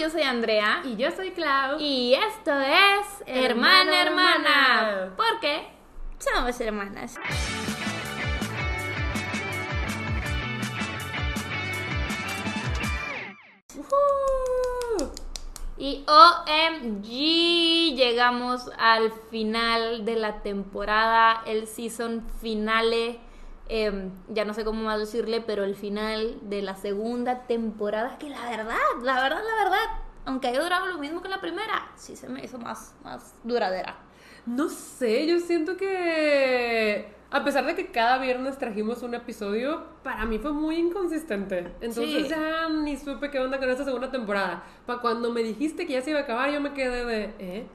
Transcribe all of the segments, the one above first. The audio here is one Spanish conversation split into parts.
yo soy Andrea. Y yo soy Clau. Y esto es Hermana Hermana. Porque somos hermanas. Y OMG, llegamos al final de la temporada, el season finale, em, ya no sé cómo más decirle, pero el final de la segunda temporada, que la verdad, la verdad, la verdad, aunque haya durado lo mismo que la primera, sí se me hizo más, más duradera. No sé, yo siento que a pesar de que cada viernes trajimos un episodio, para mí fue muy inconsistente. Entonces Sí. ya ni supe qué onda con esta segunda temporada. Para cuando me dijiste que ya se iba a acabar, yo me quedé de, ¿eh?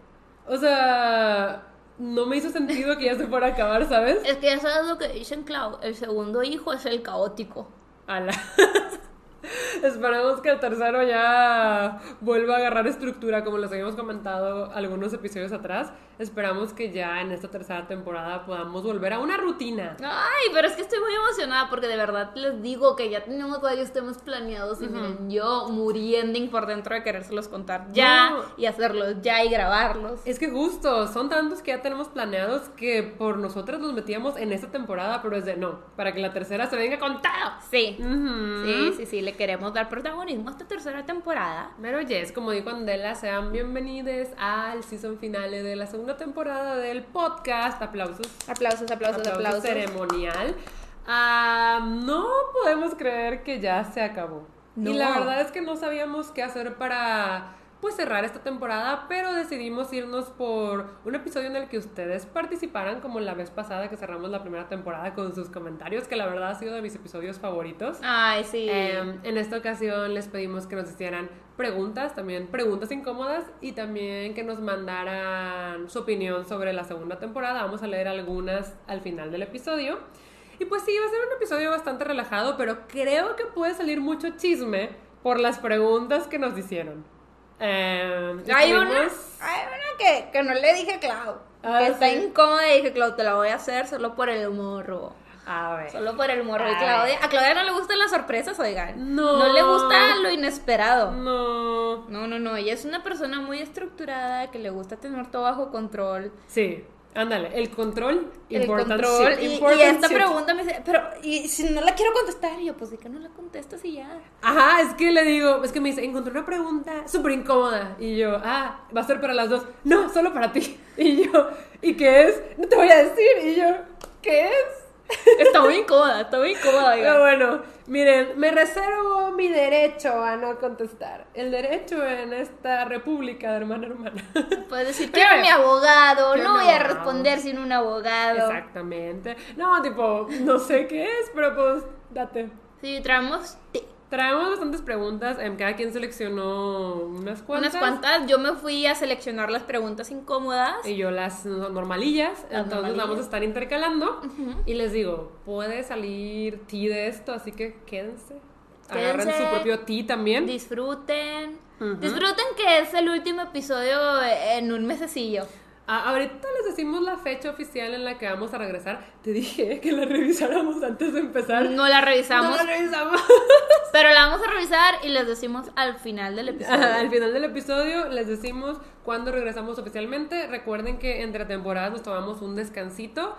O sea, no me hizo sentido que ya se fuera a acabar, ¿sabes? Es que ya sabes lo que dicen, Clau, el segundo hijo es el caótico. Ala. Esperemos que el tercero ya vuelva a agarrar estructura, como les habíamos comentado algunos episodios atrás. Esperamos que ya en esta tercera temporada podamos volver a una rutina. Ay, pero es que estoy muy emocionada porque de verdad les digo que ya tenemos varios temas planeados y miren, yo muriendo por dentro de querérselos contar ya No. y hacerlos ya y grabarlos. Es que justo, son tantos que ya tenemos planeados que por nosotras nos metíamos en esta temporada, pero es de no, para que la tercera se venga con todo. Sí, Ujú. sí, sí, sí, le queremos dar protagonismo a esta tercera temporada. Pero yes, como dijo Andela, sean bienvenidos al season finale de la segunda temporada del podcast. Aplausos. Aplausos, aplausos, Aplauso aplausos. ceremonial. Ah, no podemos creer que ya se acabó. No. Y la verdad es que no sabíamos qué hacer para pues cerrar esta temporada, pero decidimos irnos por un episodio en el que ustedes participaran como la vez pasada que cerramos la primera temporada con sus comentarios, que la verdad ha sido de mis episodios favoritos. Ay, sí. Em, en esta ocasión les pedimos que nos hicieran preguntas, también preguntas incómodas y también que nos mandaran su opinión sobre la segunda temporada. Vamos a leer algunas al final del episodio. Y pues sí, va a ser un episodio bastante relajado, pero creo que puede salir mucho chisme por las preguntas que nos hicieron. Em, hay una, hay una que, que no le dije a Clau. Ah, que está incómoda y dije, Clau, te la voy a hacer solo por el morro. A ver. Solo por el morro. Y Ay. Claudia, a Claudia no le gustan las sorpresas, oigan. No. No le gusta lo inesperado. No. No, no, no. Ella es una persona muy estructurada que le gusta tener todo bajo control. Sí, ándale. El control. El control. Y, esta pregunta me dice, pero y si no la quiero contestar, y yo, pues, ¿de qué no la contestas y ya? Ajá, es que le digo, es que me dice, encontré una pregunta súper incómoda. Y yo, ah, va a ser para las dos. No, solo para ti. Y yo, ¿y qué es? No te voy a decir. Y yo, ¿qué es? Está muy incómoda, está muy incómoda, Pero bueno, miren, me reservo mi derecho a no contestar. El derecho en esta república de hermana hermana. Puedes decir, Pero- quiero mi abogado, Pero no voy a responder sin un abogado. Exactamente. No, tipo, no sé qué es, pero pues, date. Sí, traemos té. Traemos bastantes preguntas. em, Cada quien seleccionó unas cuantas. unas cuantas. Yo me fui a seleccionar las preguntas incómodas. Y yo las normalillas, Las entonces normalillas. vamos a estar intercalando. Y les digo, puede salir tea de esto, así que quédense. Agarren Quédense. su propio tea también. Disfruten. Disfruten que es el último episodio en un mesecillo. Ah, ahorita les decimos la fecha oficial en la que vamos a regresar. Te dije que la revisáramos antes de empezar. No la revisamos, No la revisamos. pero la vamos a revisar y les decimos al final del episodio. Ajá, Al final del episodio les decimos cuándo regresamos oficialmente. Recuerden que entre temporadas nos tomamos un descansito.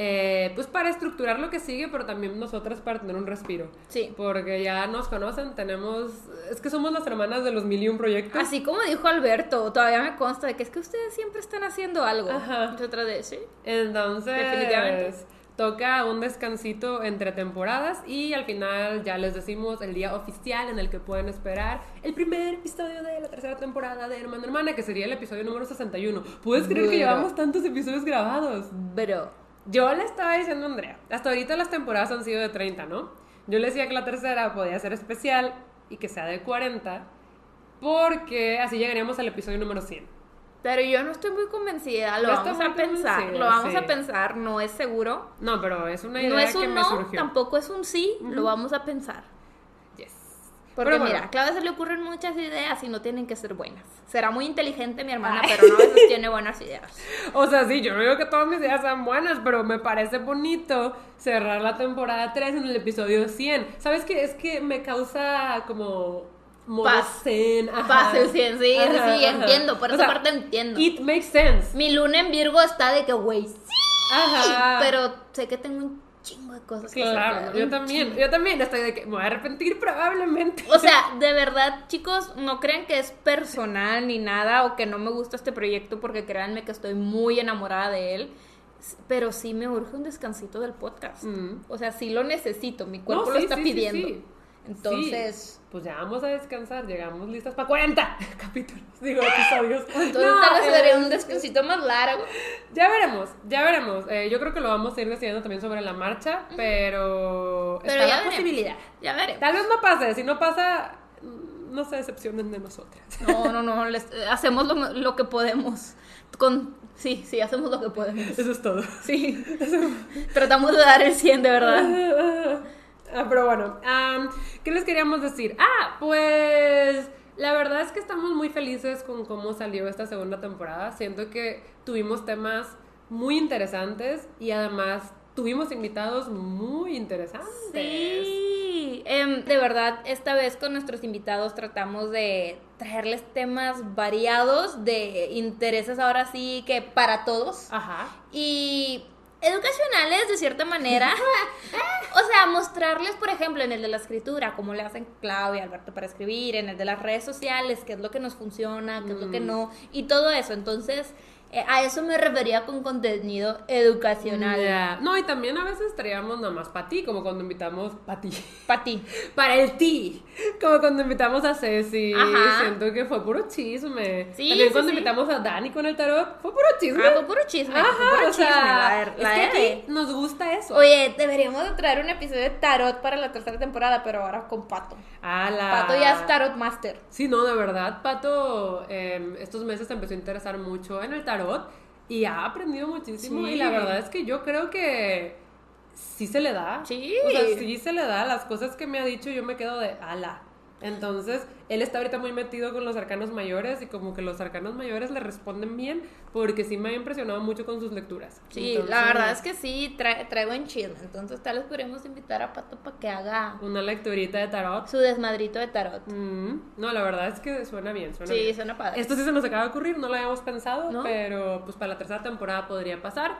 Eh, pues para estructurar lo que sigue, pero también nosotras para tener un respiro. Sí. Porque ya nos conocen, tenemos. Es que somos las hermanas de los mil y un proyectos. Así como dijo Alberto, todavía me consta de que es que ustedes siempre están haciendo algo. Ajá. Nosotras de sí. Entonces. Definitivamente. Toca un descansito entre temporadas y al final ya les decimos el día oficial en el que pueden esperar el primer episodio de la tercera temporada de Hermana Hermana, que sería el episodio número 61. ¿Puedes creer que Bueno. llevamos tantos episodios grabados? Pero. Yo le estaba diciendo a Andrea, hasta ahorita las temporadas han sido de 30, ¿no? Yo le decía que la tercera podía ser especial y que sea de 40, porque así llegaríamos al episodio número 100. Pero yo no estoy muy convencida, lo Yo vamos a pensar, lo vamos sí. a pensar, no es seguro. No, pero es una idea No es que un me no, surgió. tampoco es un sí, lo vamos a pensar. Porque Pero bueno. mira, a Claudia se le ocurren muchas ideas y no tienen que ser buenas. Será muy inteligente mi hermana, Ay. pero no a veces tiene buenas ideas. O sea, sí, yo no digo que todas mis ideas sean buenas, pero me parece bonito cerrar la temporada 3 en el episodio 100. ¿Sabes qué? Es que me causa como Paz. zen. Paz, sí, sí, sí, Ajá, sí, ajá. entiendo, por O esa sea, parte entiendo. It makes sense. Mi luna en Virgo está de que, güey, sí, Ajá. pero sé que tengo un chingo de cosas que Claro, yo también, chingo. yo también estoy de que me voy a arrepentir probablemente. O sea, de verdad, chicos, no crean que es personal ni nada o que no me gusta este proyecto porque créanme que estoy muy enamorada de él. Pero sí me urge un descansito del podcast. Mm. O sea, sí lo necesito, mi cuerpo No, lo está sí, pidiendo. sí. Entonces, Sí, pues ya vamos a descansar, llegamos listas para 40 capítulos, digo, episodios. entonces No, tal vez eh, un descansito más largo. Ya veremos, ya veremos. Eh, yo creo que lo vamos a ir decidiendo también sobre la marcha, pero, Pero está ya la veremos. posibilidad. Ya veremos. Tal vez no pase, si no pasa, no se decepcionen de nosotras. No, no, no, les- eh, hacemos lo, lo que podemos. Con, sí, sí, hacemos lo que podemos. Eso es todo. Sí. Tratamos de dar el 100, de verdad. Ah, pero bueno, ¿qué les queríamos decir? Ah, pues la verdad es que estamos muy felices con cómo salió esta segunda temporada. Siento que tuvimos temas muy interesantes y además tuvimos invitados muy interesantes. Sí, em, de verdad, esta vez con nuestros invitados tratamos de traerles temas variados, de intereses ahora sí que para todos Ajá. y educacionales de cierta manera. o sea, mostrarles, por ejemplo, en el de la escritura, cómo le hacen Claudia y Alberto para escribir, en el de las redes sociales, qué es lo que nos funciona, qué es lo que Mm. no, y todo eso. Entonces, a eso me refería con contenido educacional. Ya. No, y también a veces traíamos nada más para ti, como cuando invitamos para ti. Para ti. Para el ti. Como cuando invitamos a Ceci. Ajá. Siento que fue puro chisme. Sí, También sí, cuando sí. invitamos a Dani con el tarot, fue puro chisme. Ah, fue puro chisme. fue Ajá, puro o sea, chisme. La, ver- es la que aquí nos gusta eso. Oye, deberíamos de traer un episodio de tarot para la tercera temporada, pero ahora con Pato. A la... Pato ya es tarot master. Sí, no, de verdad, Pato eh, estos meses se empezó a interesar mucho en el tarot y ha aprendido muchísimo. Sí. Y la verdad es que yo creo que sí se le da. Sí. O sea, sí se le da. Las cosas que me ha dicho yo me quedo de ala. Entonces, él está ahorita muy metido con los arcanos mayores y como que los arcanos mayores le responden bien porque sí me ha impresionado mucho con sus lecturas. Sí, Entonces, la verdad es que sí, trae, trae buen chisme. Entonces tal vez podríamos invitar a Pato para que haga Una lecturita de tarot. su desmadrito de tarot. Mm, no, la verdad es que suena bien, suena Sí, bien. suena padre. Esto sí se nos acaba de ocurrir, no lo habíamos pensado, ¿No? pero pues para la tercera temporada podría pasar.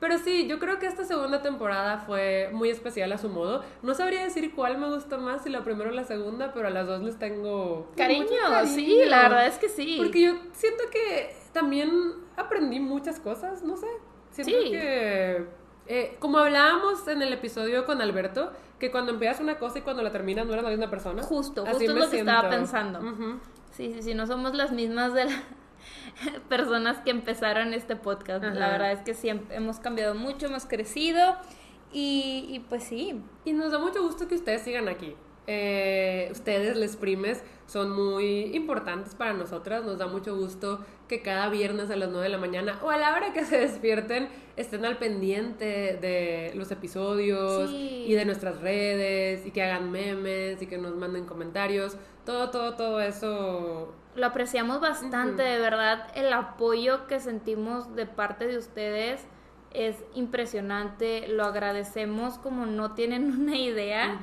Pero sí, yo creo que esta segunda temporada fue muy especial a su modo. No sabría decir cuál me gustó más, si la primera o la segunda, pero a las dos les tengo Cariño, cariño. sí, la verdad es que sí. Porque yo siento que también aprendí muchas cosas, no sé. Siento Sí. que, eh, como hablábamos en el episodio con Alberto, que cuando empiezas una cosa y cuando la terminas no eres la misma persona. Justo, Así justo es lo que estaba pensando. Sí, sí, sí, no somos las mismas de las personas que empezaron este podcast. La verdad es que siempre hemos cambiado mucho, hemos crecido y, y pues sí. Y nos da mucho gusto que ustedes sigan aquí. Eh, ustedes, les primes, son muy importantes para nosotras. Nos da mucho gusto que cada viernes a las 9 de la mañana o a la hora que se despierten estén al pendiente de los episodios Sí. y de nuestras redes y que hagan memes y que nos manden comentarios. Todo, todo, todo eso. Lo apreciamos bastante, de verdad. El apoyo que sentimos de parte de ustedes es impresionante. Lo agradecemos como no tienen una idea.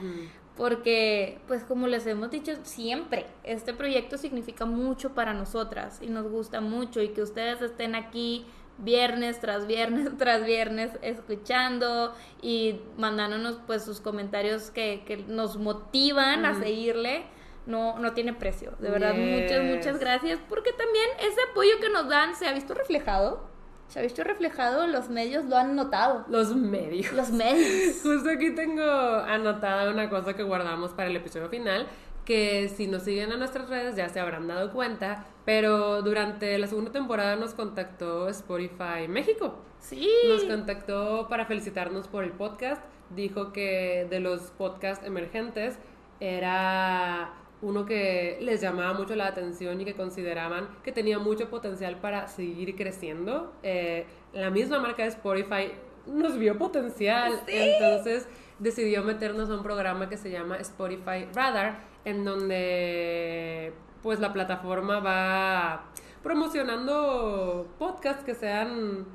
Porque, pues como les hemos dicho siempre, este proyecto significa mucho para nosotras y nos gusta mucho y que ustedes estén aquí viernes tras viernes tras viernes escuchando y mandándonos pues sus comentarios que, que nos motivan a seguirle. No, no tiene precio. De verdad, muchas, muchas gracias. Porque también ese apoyo que nos dan se ha visto reflejado. Se ha visto reflejado, los medios lo han notado. Los medios. Los medios. Justo aquí tengo anotada una cosa que guardamos para el episodio final, que si nos siguen a nuestras redes ya se habrán dado cuenta, pero durante la segunda temporada nos contactó Spotify México. Sí. Nos contactó para felicitarnos por el podcast, dijo que de los podcasts emergentes era uno que les llamaba mucho la atención y que consideraban que tenía mucho potencial para seguir creciendo. Eh, la misma marca de Spotify nos vio potencial, entonces decidió meternos a un programa que se llama Spotify Radar, en donde pues la plataforma va promocionando podcasts que sean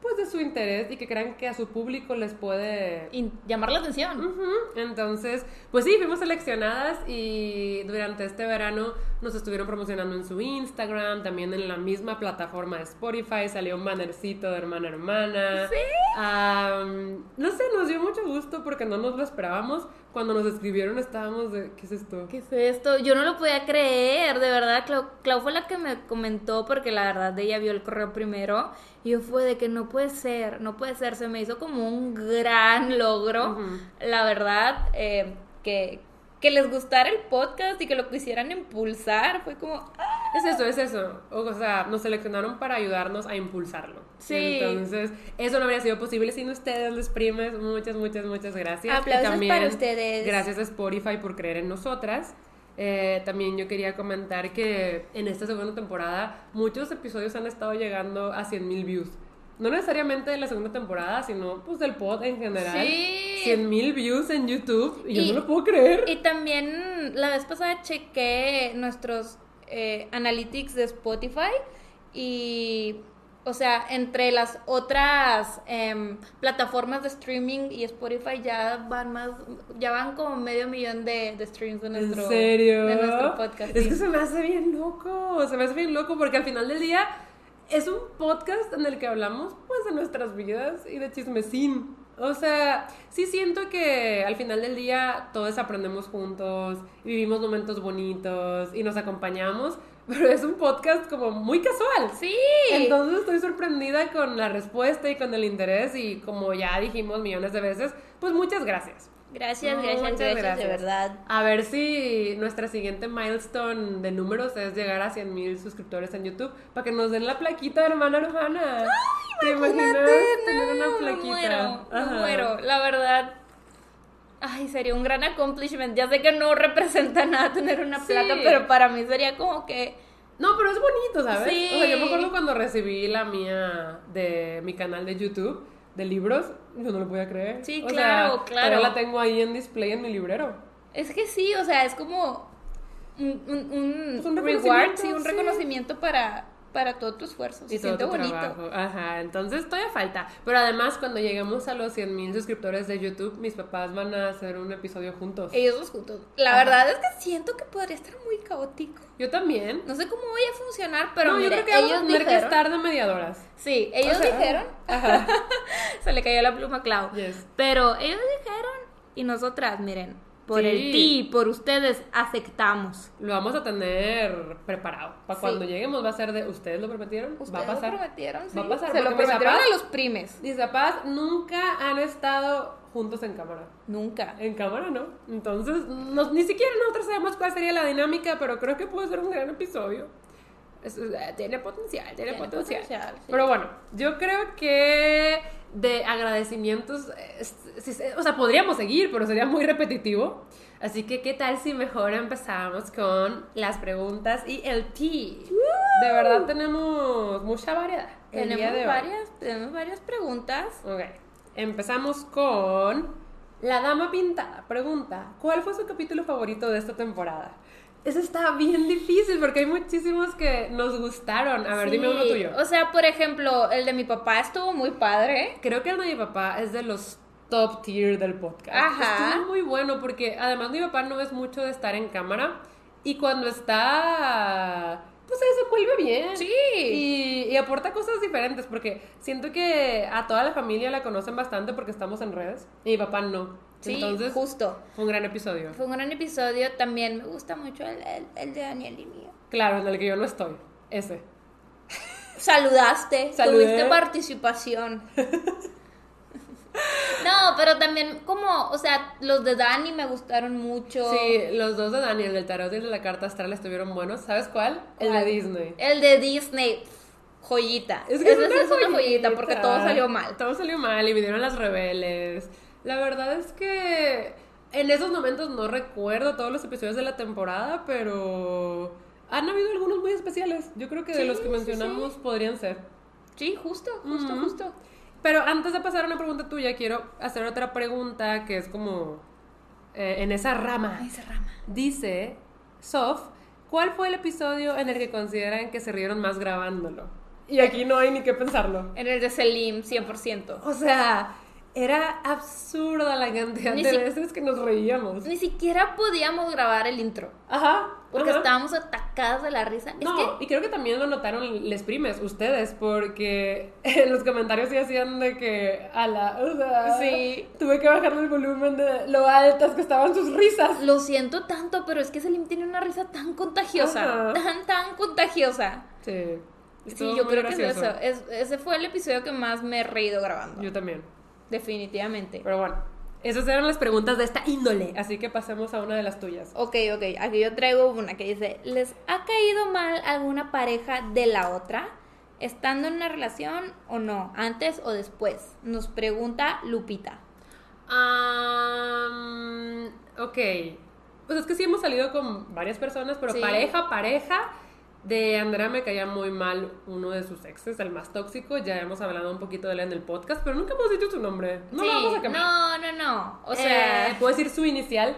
pues de su interés y que crean que a su público les puede Y llamar la atención. Entonces, pues sí, fuimos seleccionadas y durante este verano nos estuvieron promocionando en su Instagram, también en la misma plataforma de Spotify, salió un bannercito de hermana hermana. Sí. Am, no sé, nos dio mucho gusto porque no nos lo esperábamos. Cuando nos escribieron estábamos de, ¿qué es esto? ¿Qué es esto? Yo no lo podía creer, de verdad. Clau, Clau fue la que me comentó porque la verdad ella vio el correo primero y yo fue de que no puede ser, no puede ser. Se me hizo como un gran logro, la verdad, eh, que, que les gustara el podcast y que lo quisieran impulsar. Fue como, ah, Es eso, es eso. O sea, nos seleccionaron para ayudarnos a impulsarlo. Sí. Entonces, eso no habría sido posible sin ustedes, los primes. Muchas, muchas, muchas gracias. Y Aplausos para ustedes. Gracias a Spotify por creer en nosotras. Eh, también yo quería comentar que en esta segunda temporada muchos episodios han estado llegando a 100 mil views. No necesariamente de la segunda temporada, sino pues del pod en general. Sí. 100 mil views en YouTube. Y, yo no lo puedo creer. Y también la vez pasada chequé nuestros eh, analytics de Spotify y, o sea, entre las otras em, plataformas de streaming y Spotify ya van más, ya van como medio millón de, de streams de nuestro, ¿En serio? de nuestro podcast. Es sí. que se me hace bien loco, se me hace bien loco porque al final del día es un podcast en el que hablamos pues de nuestras vidas y de chismecín. O sea, sí siento que al final del día todos aprendemos juntos y vivimos momentos bonitos y nos acompañamos, pero es un podcast como muy casual. Sí. Entonces estoy sorprendida con la respuesta y con el interés y como ya dijimos millones de veces, pues muchas gracias. Gracias, No, gracias, muchas gracias, de verdad. A ver si nuestra siguiente milestone de números es llegar a 100 mil suscriptores en YouTube para que nos den la plaquita de hermana hermana. ¿Te imaginas tener una No, me plaquita? muero, me muero. La verdad, ay, sería un gran accomplishment. Ya sé que no representa nada tener una Sí. placa, pero para mí sería como que... No, pero es bonito, ¿sabes? Sí. O sea, yo me acuerdo cuando recibí la mía de mi canal de YouTube de libros, yo no lo podía creer. Sí, O claro, sea, claro. todavía la tengo ahí en display en mi librero. Es que sí, o sea, es como un, un, un reward, sí, un sí. reconocimiento para, para todo tu esfuerzo. Se Y todo siente tu bonito. trabajo. Ajá, entonces todavía falta. Pero además, cuando lleguemos a los 100 mil suscriptores de YouTube, mis papás van a hacer un episodio juntos. Ellos dos juntos. La Ajá. verdad es que siento que podría estar muy caótico. Yo también. No sé cómo vaya a funcionar, pero no, yo creo que vamos ellos a tener que estar de mediadoras. Sí, ellos O sea, dijeron. Ajá. Se le cayó la pluma a Clau. Yes. Pero ellos dijeron. Y nosotras, miren, por Sí. el ti, por ustedes, aceptamos. Lo vamos a tener preparado. Para Sí. cuando lleguemos va a ser de ¿ustedes lo prometieron? Ustedes va a pasar. lo prometieron, sí. Va a pasar, Se lo prometieron papás- a los primes. Mis papás nunca han estado juntos en cámara. Nunca. En cámara, ¿no? Entonces, ni siquiera nosotros sabemos cuál sería la dinámica, pero creo que puede ser un gran episodio. Es- eh, tiene potencial, tiene, Tiene potencial. potencial, sí. Pero bueno, yo creo que de agradecimientos, o sea, podríamos seguir, pero sería muy repetitivo. Así que, ¿qué tal si mejor empezamos con las preguntas y el tea? De verdad tenemos mucha variedad. Tenemos varias, tenemos varias preguntas. Ok, empezamos con La Dama Pintada. Pregunta, ¿cuál fue su capítulo favorito de esta temporada? Eso está bien difícil porque hay muchísimos que nos gustaron. A ver, Sí, dime uno tuyo. O sea, por ejemplo, el de mi papá estuvo muy padre. Creo que el de mi papá es de los top tier del podcast. Ajá. Estuvo muy bueno porque además mi papá no es mucho de estar en cámara y cuando está, pues se desenvuelve bien. Sí. Y, y aporta cosas diferentes porque siento que a toda la familia la conocen bastante porque estamos en redes y mi papá no. Sí, Entonces, justo. fue un gran episodio. Fue un gran episodio. También me gusta mucho el, el- el de Daniel y mío. Claro, en el que yo no estoy. Ese. Saludaste, Saludé. tuviste participación. no, pero también como, o sea, los de Dani me gustaron mucho. Sí, los dos de Daniel, del tarot y el de la carta astral estuvieron buenos. ¿Sabes cuál? El de. Disney. El de Disney, joyita. Es que es una, es una joyita porque todo salió mal. Todo salió mal y vinieron las rebeldes. La verdad es que en esos momentos no recuerdo todos los episodios de la temporada, pero han habido algunos muy especiales. Yo creo que de los que sí, mencionamos podrían ser. Sí, justo, justo, justo. Pero antes de pasar a una pregunta tuya, quiero hacer otra pregunta que es como eh, en esa rama. Dice Sof, ¿cuál fue el episodio en el que consideran que se rieron más grabándolo? Y aquí no hay ni qué pensarlo. En el de Selim, 100%. O sea, era absurda la cantidad Ni de si- veces que nos reíamos. Ni siquiera podíamos grabar el intro. Ajá. Porque ajá. estábamos atacadas de la risa. No, Es que y creo que también lo notaron les primes, ustedes, porque en los comentarios sí hacían de que a la, o sea, Sí. tuve que bajarle el volumen de lo altas que estaban sus risas. lo siento tanto, pero es que Selim tiene una risa tan contagiosa. Ajá. Tan, tan contagiosa. Sí. Sí, yo creo que es eso. Es- ese fue el episodio que más me he reído grabando. Yo también. Definitivamente. Pero bueno, esas eran las preguntas de esta índole, así que pasemos a una de las tuyas. Ok, ok. Aquí yo traigo una que dice: ¿Les ha caído mal alguna pareja de la otra? ¿Estando en una relación o no? ¿Antes o después? Nos pregunta Lupita. Am, ok. Pues es que sí hemos salido con varias personas, pero Sí. pareja, pareja. De Andrea me caía muy mal uno de sus exes, el más tóxico. Ya hemos hablado un poquito de él en el podcast, pero nunca hemos dicho su nombre. No Sí, lo vamos a cambiar. No, no, no. O sea, Eh, ¿Puedo decir su inicial?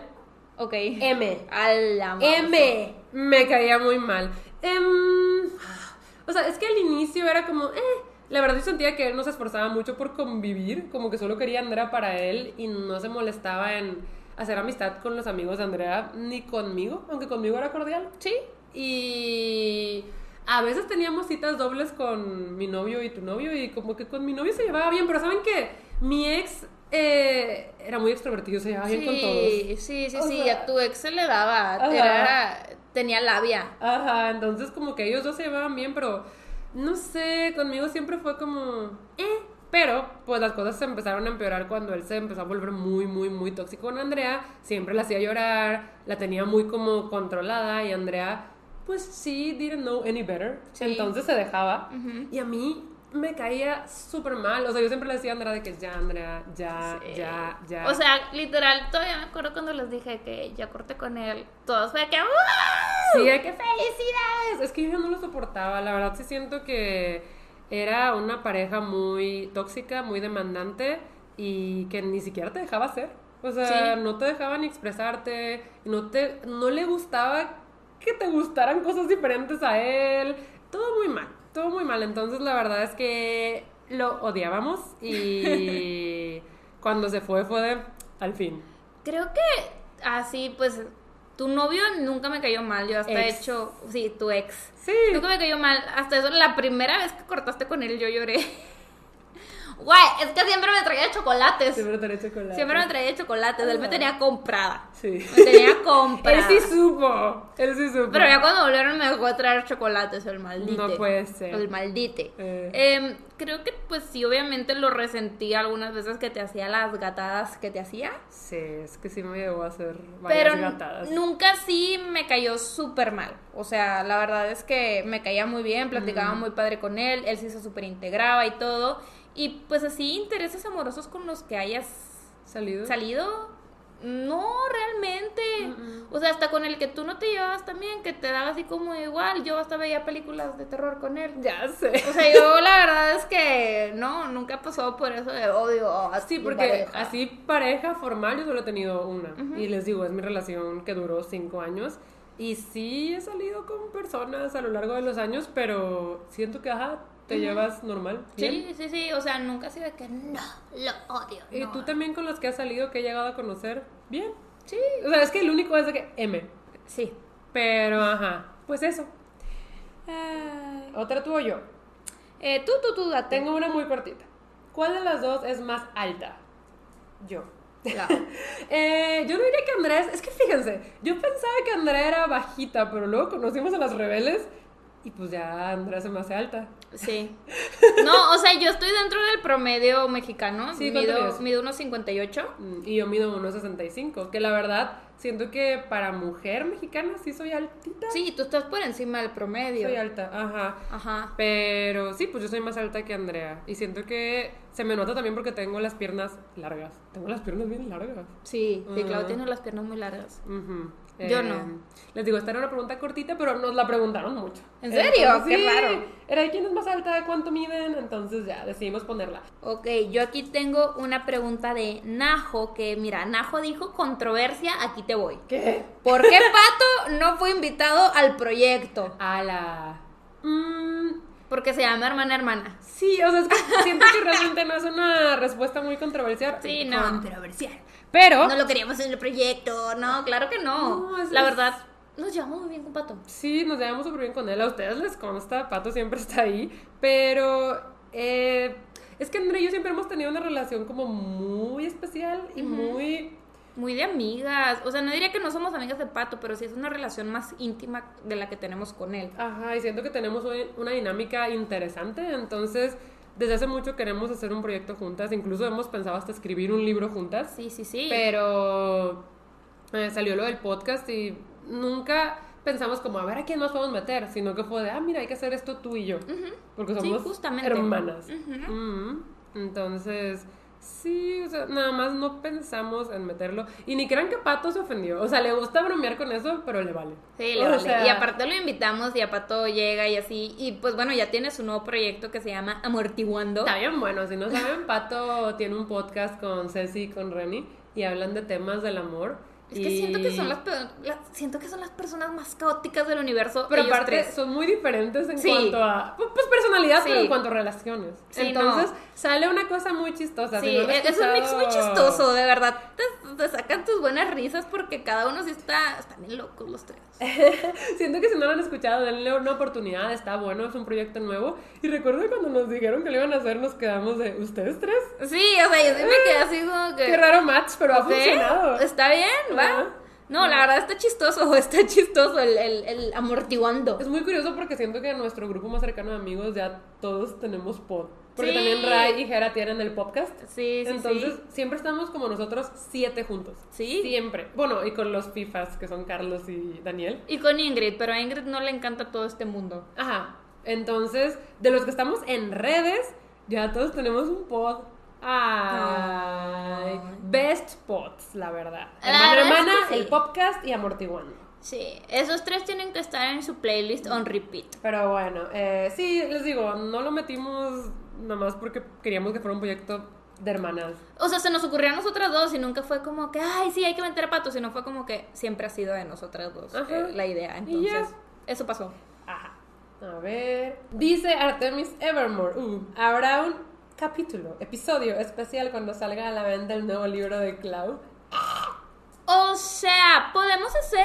ok. M. A la. M. Me caía muy mal. Em, o sea, es que al inicio era como, eh. La verdad yo sentía que él no se esforzaba mucho por convivir, como que solo quería Andrea para él y no se molestaba en hacer amistad con los amigos de Andrea ni conmigo, aunque conmigo era cordial. Sí. Y a veces teníamos citas dobles con mi novio y tu novio y como que con mi novio se llevaba bien, pero ¿saben qué? Mi ex eh, era muy extrovertido, se llevaba bien con todos. Sí, sí, sí, O sí. sea- a tu ex se le daba. Era, tenía labia. Ajá, entonces como que ellos dos se llevaban bien, pero no sé, conmigo siempre fue como, eh, pero pues las cosas se empezaron a empeorar cuando él se empezó a volver muy, muy, muy tóxico con Andrea, siempre la hacía llorar, la tenía muy como controlada y Andrea pues sí, didn't know any better, Sí. entonces se dejaba y a mí me caía súper mal, o sea, yo siempre le decía a Andrea de que ya, Andrea, ya, Sí. ya, ya. O sea, literal, todavía me acuerdo cuando les dije que ya corté con él. Todos fue que. ¡Wow! Sí, de que felicidades. Es que yo no lo soportaba. La verdad sí siento que era una pareja muy tóxica, muy demandante y que ni siquiera te dejaba ser. O sea, Sí. no te dejaba ni expresarte, no te no le gustaba que te gustaran cosas diferentes a él. Todo muy mal, todo muy mal. Entonces, la verdad es que lo odiábamos y cuando se fue fue de al fin. Creo que así, pues. Tu novio nunca me cayó mal. Yo hasta he hecho. Sí, tu ex. Sí. Nunca me cayó mal. Hasta eso, la primera vez que cortaste con él, yo lloré. Güey, es que siempre me traía chocolates. Siempre te he chocolate. Siempre me traía chocolates. Él me tenía comprada. Sí. Me tenía comprada. Él sí supo. Él sí supo. Pero ya cuando volvieron me dejó de traer chocolates, el maldito. No puede ser. El maldite. Eh. Em, creo que pues sí, obviamente lo resentí algunas veces que te hacía las gatadas que te hacía. Sí, es que sí me llegó a hacer varias Pero gatadas. nunca sí me cayó súper mal. O sea, la verdad es que me caía muy bien, platicaba muy padre con él, él sí se súper integraba y todo. Y pues así, intereses amorosos con los que hayas ¿Salido? salido. No, realmente. O sea, hasta con el que tú no te llevabas también, que te daba así como igual. Yo hasta veía películas de terror con él. Ya sé. O sea, yo la verdad es que no, nunca pasó por eso de odio. a Sí, mi porque pareja. así pareja formal yo solo he tenido una. Y les digo, es mi relación que duró cinco años. Y sí he salido con personas a lo largo de los años, pero siento que, ajá, te llevas normal. bien. Sí, sí, sí, o sea, nunca ha sido de que no, lo odio. Y no. tú también con los que has salido, que he llegado a conocer, bien. Sí. O sea, es que el único es de que M. Sí. Pero, ajá, pues eso. Otra tú o yo. Eh, tú, tú, tú, date. Tengo una muy cortita. ¿Cuál de las dos es más alta? Yo. La- Eh, yo no diría que Andrés, es que fíjense, yo pensaba que Andrea era bajita, pero luego conocimos a las rebeldes y pues ya Andrea se me hace alta. Sí. No, o sea, yo estoy dentro del promedio mexicano. Sí, ¿cuánto mido, mido unos 58. Mm, Y yo mido 1,65, que la verdad siento que para mujer mexicana sí soy altita. Sí, tú estás por encima del promedio. Soy alta, ajá. Ajá. Pero sí, pues yo soy más alta que Andrea. Y siento que se me nota también porque tengo las piernas largas. Tengo las piernas bien largas. Sí, sí, Clau Ajá. tiene las piernas muy largas. Yo Eh, no. Les digo, esta era una pregunta cortita, pero nos la preguntaron mucho. ¿En serio? Entonces, Qué sí, raro. Era de quién es más alta, cuánto miden, entonces ya decidimos ponerla. Ok, yo aquí tengo una pregunta de Najo, que mira, Najo dijo controversia, aquí te voy. ¿Qué? ¿Por qué Pato no fue invitado al proyecto? A la. Mm, Porque se llama hermana hermana. Sí, o sea, es que siento que realmente no es una respuesta muy controversial. Sí, no. Controversial. Pero. No lo queríamos en el proyecto, no, claro que no. No, es- La verdad, nos llevamos muy bien con Pato. Sí, nos llevamos súper bien con él. A ustedes les consta, Pato siempre está ahí. Pero eh, es que André y yo siempre hemos tenido una relación como muy especial y muy. Muy de amigas. O sea, no diría que no somos amigas de Pato, pero sí es una relación más íntima de la que tenemos con él. Ajá, y siento que tenemos una dinámica interesante. Entonces, desde hace mucho queremos hacer un proyecto juntas. Incluso hemos pensado hasta escribir un libro juntas. Sí, sí, sí. Pero eh, salió lo del podcast y nunca pensamos como a ver a quién más podemos meter, sino que fue de, ah, mira, hay que hacer esto tú y yo. Porque Sí, somos justamente. hermanas. Entonces, sí, o sea, nada más no pensamos en meterlo. Y ni crean que Pato se ofendió. O sea, le gusta bromear con eso, pero le vale. Sí, le O vale. sea, Y aparte lo invitamos y a Pato llega y así. Y pues bueno, ya tiene su nuevo proyecto que se llama Amortiguando. Está bien bueno, si no saben, Pato tiene un podcast con Ceci y con Reni y hablan de temas del amor. Es que y- siento que son las, las- siento que son las personas más caóticas del universo. Pero aparte tres. son muy diferentes en Sí. cuanto a pues pues, personalidad, pero en cuanto a relaciones. Sí, Entonces no. sale una cosa muy chistosa. Sí, si no lo has es un mix muy chistoso, de verdad. Te, te sacan tus buenas risas porque cada uno sí está. Están bien locos los tres. Siento que si no lo han escuchado, denle una oportunidad, está bueno, es un proyecto nuevo. Y recuerdo cuando nos dijeron que lo iban a hacer, nos quedamos de, ¿ustedes tres? Sí, o sea, yo sí me quedé así como que. Qué raro match, pero ha funcionado. Está bien, va. Ajá. No, la verdad está chistoso, está chistoso el, el, el amortiguando. Es muy curioso porque siento que nuestro grupo más cercano de amigos ya todos tenemos pod. Porque Sí. también Ray y Jera tienen el podcast. Sí, sí, Entonces, sí. siempre estamos como nosotros siete juntos. Sí. Siempre. Bueno, y con los FIFAs, que son Carlos y Daniel. Y con Ingrid, pero a Ingrid no le encanta todo este mundo. Ajá. Entonces, de los que estamos en redes, ya todos tenemos un pod. Ay. Ay. Best pods, la verdad. La Hermana, es hermana, que sí. el podcast y amortiguando. Sí, esos tres tienen que estar en su playlist on repeat. Pero bueno, eh, sí, les digo, no lo metimos nada más porque queríamos que fuera un proyecto de hermanas. O sea, se nos ocurrió a nosotras dos y nunca fue como que, ay, sí, hay que meter a Pato, sino fue como que siempre ha sido de nosotras dos eh, la idea. Entonces, eso pasó. Ajá. A ver. Dice Artemis Evermore. Uh, habrá un capítulo, episodio especial cuando salga a la venta el nuevo libro de Clau. O sea, podemos hacer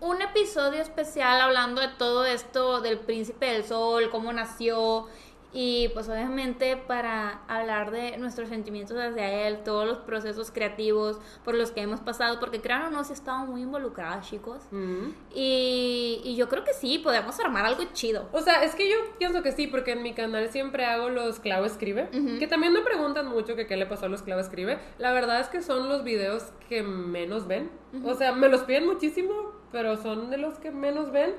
un episodio especial hablando de todo esto del príncipe del sol, cómo nació y pues obviamente para hablar de nuestros sentimientos hacia él, todos los procesos creativos por los que hemos pasado, porque crean o no, sí estamos muy involucrados, chicos. Mm. Y, y yo creo que sí, podemos armar algo chido. O sea, es que yo pienso que sí, porque en mi canal siempre hago los Clau Escribe, que también me preguntan mucho que qué le pasó a los Clau Escribe. La verdad es que son los videos que menos ven. O sea, me los piden muchísimo, pero son de los que menos ven.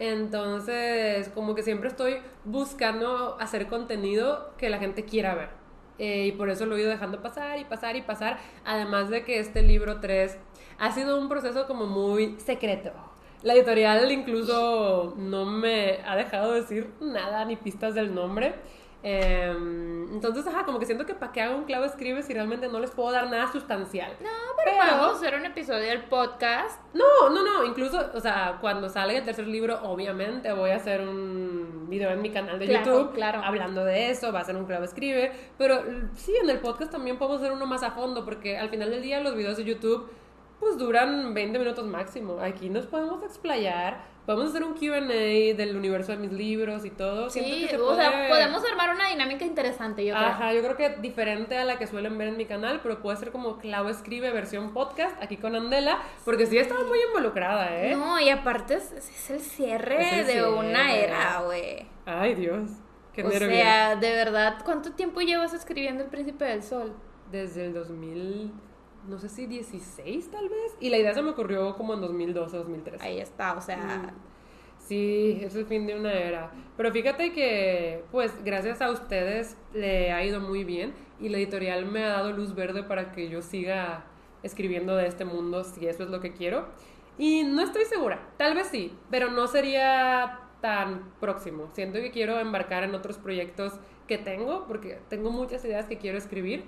Entonces, como que siempre estoy buscando hacer contenido que la gente quiera ver. Eh, y por eso lo he ido dejando pasar y pasar y pasar. Además de que este libro 3 ha sido un proceso como muy secreto. La editorial incluso no me ha dejado decir nada ni pistas del nombre. Eh, entonces, ajá, como que siento que para que haga un clavo escribe si realmente no les puedo dar nada sustancial. No, pero, podemos hacer un episodio del podcast. No, no, no, incluso, o sea, cuando salga el tercer libro, obviamente voy a hacer un video en mi canal de Claro, YouTube claro. hablando de eso, va a ser un clavo escribe, pero sí, en el podcast también podemos hacer uno más a fondo, porque al final del día los videos de YouTube pues duran 20 minutos máximo. Aquí nos podemos explayar, podemos hacer un Q&A del universo de mis libros y todo. Siento Sí, que se o sea, podemos armar una dinámica interesante, yo creo. Ajá, yo creo que diferente a la que suelen ver en mi canal, pero puede ser como Clau escribe versión podcast aquí con Andela, porque sí estaba muy involucrada, ¿eh? No, y aparte es, es el cierre Es el de cierre. una era, güey. Ay, Dios, qué O sea, de verdad, ¿cuánto tiempo llevas escribiendo El Príncipe del Sol? Desde el 2000, no sé si 16 tal vez, y la idea se me ocurrió como en 2012 o 2013. Ahí está, o sea, Mm. Sí, es el fin de una era. Pero fíjate que, pues, gracias a ustedes le ha ido muy bien y la editorial me ha dado luz verde para que yo siga escribiendo de este mundo si eso es lo que quiero. Y no estoy segura, tal vez sí, pero no sería tan próximo. Siento que quiero embarcar en otros proyectos que tengo, porque tengo muchas ideas que quiero escribir,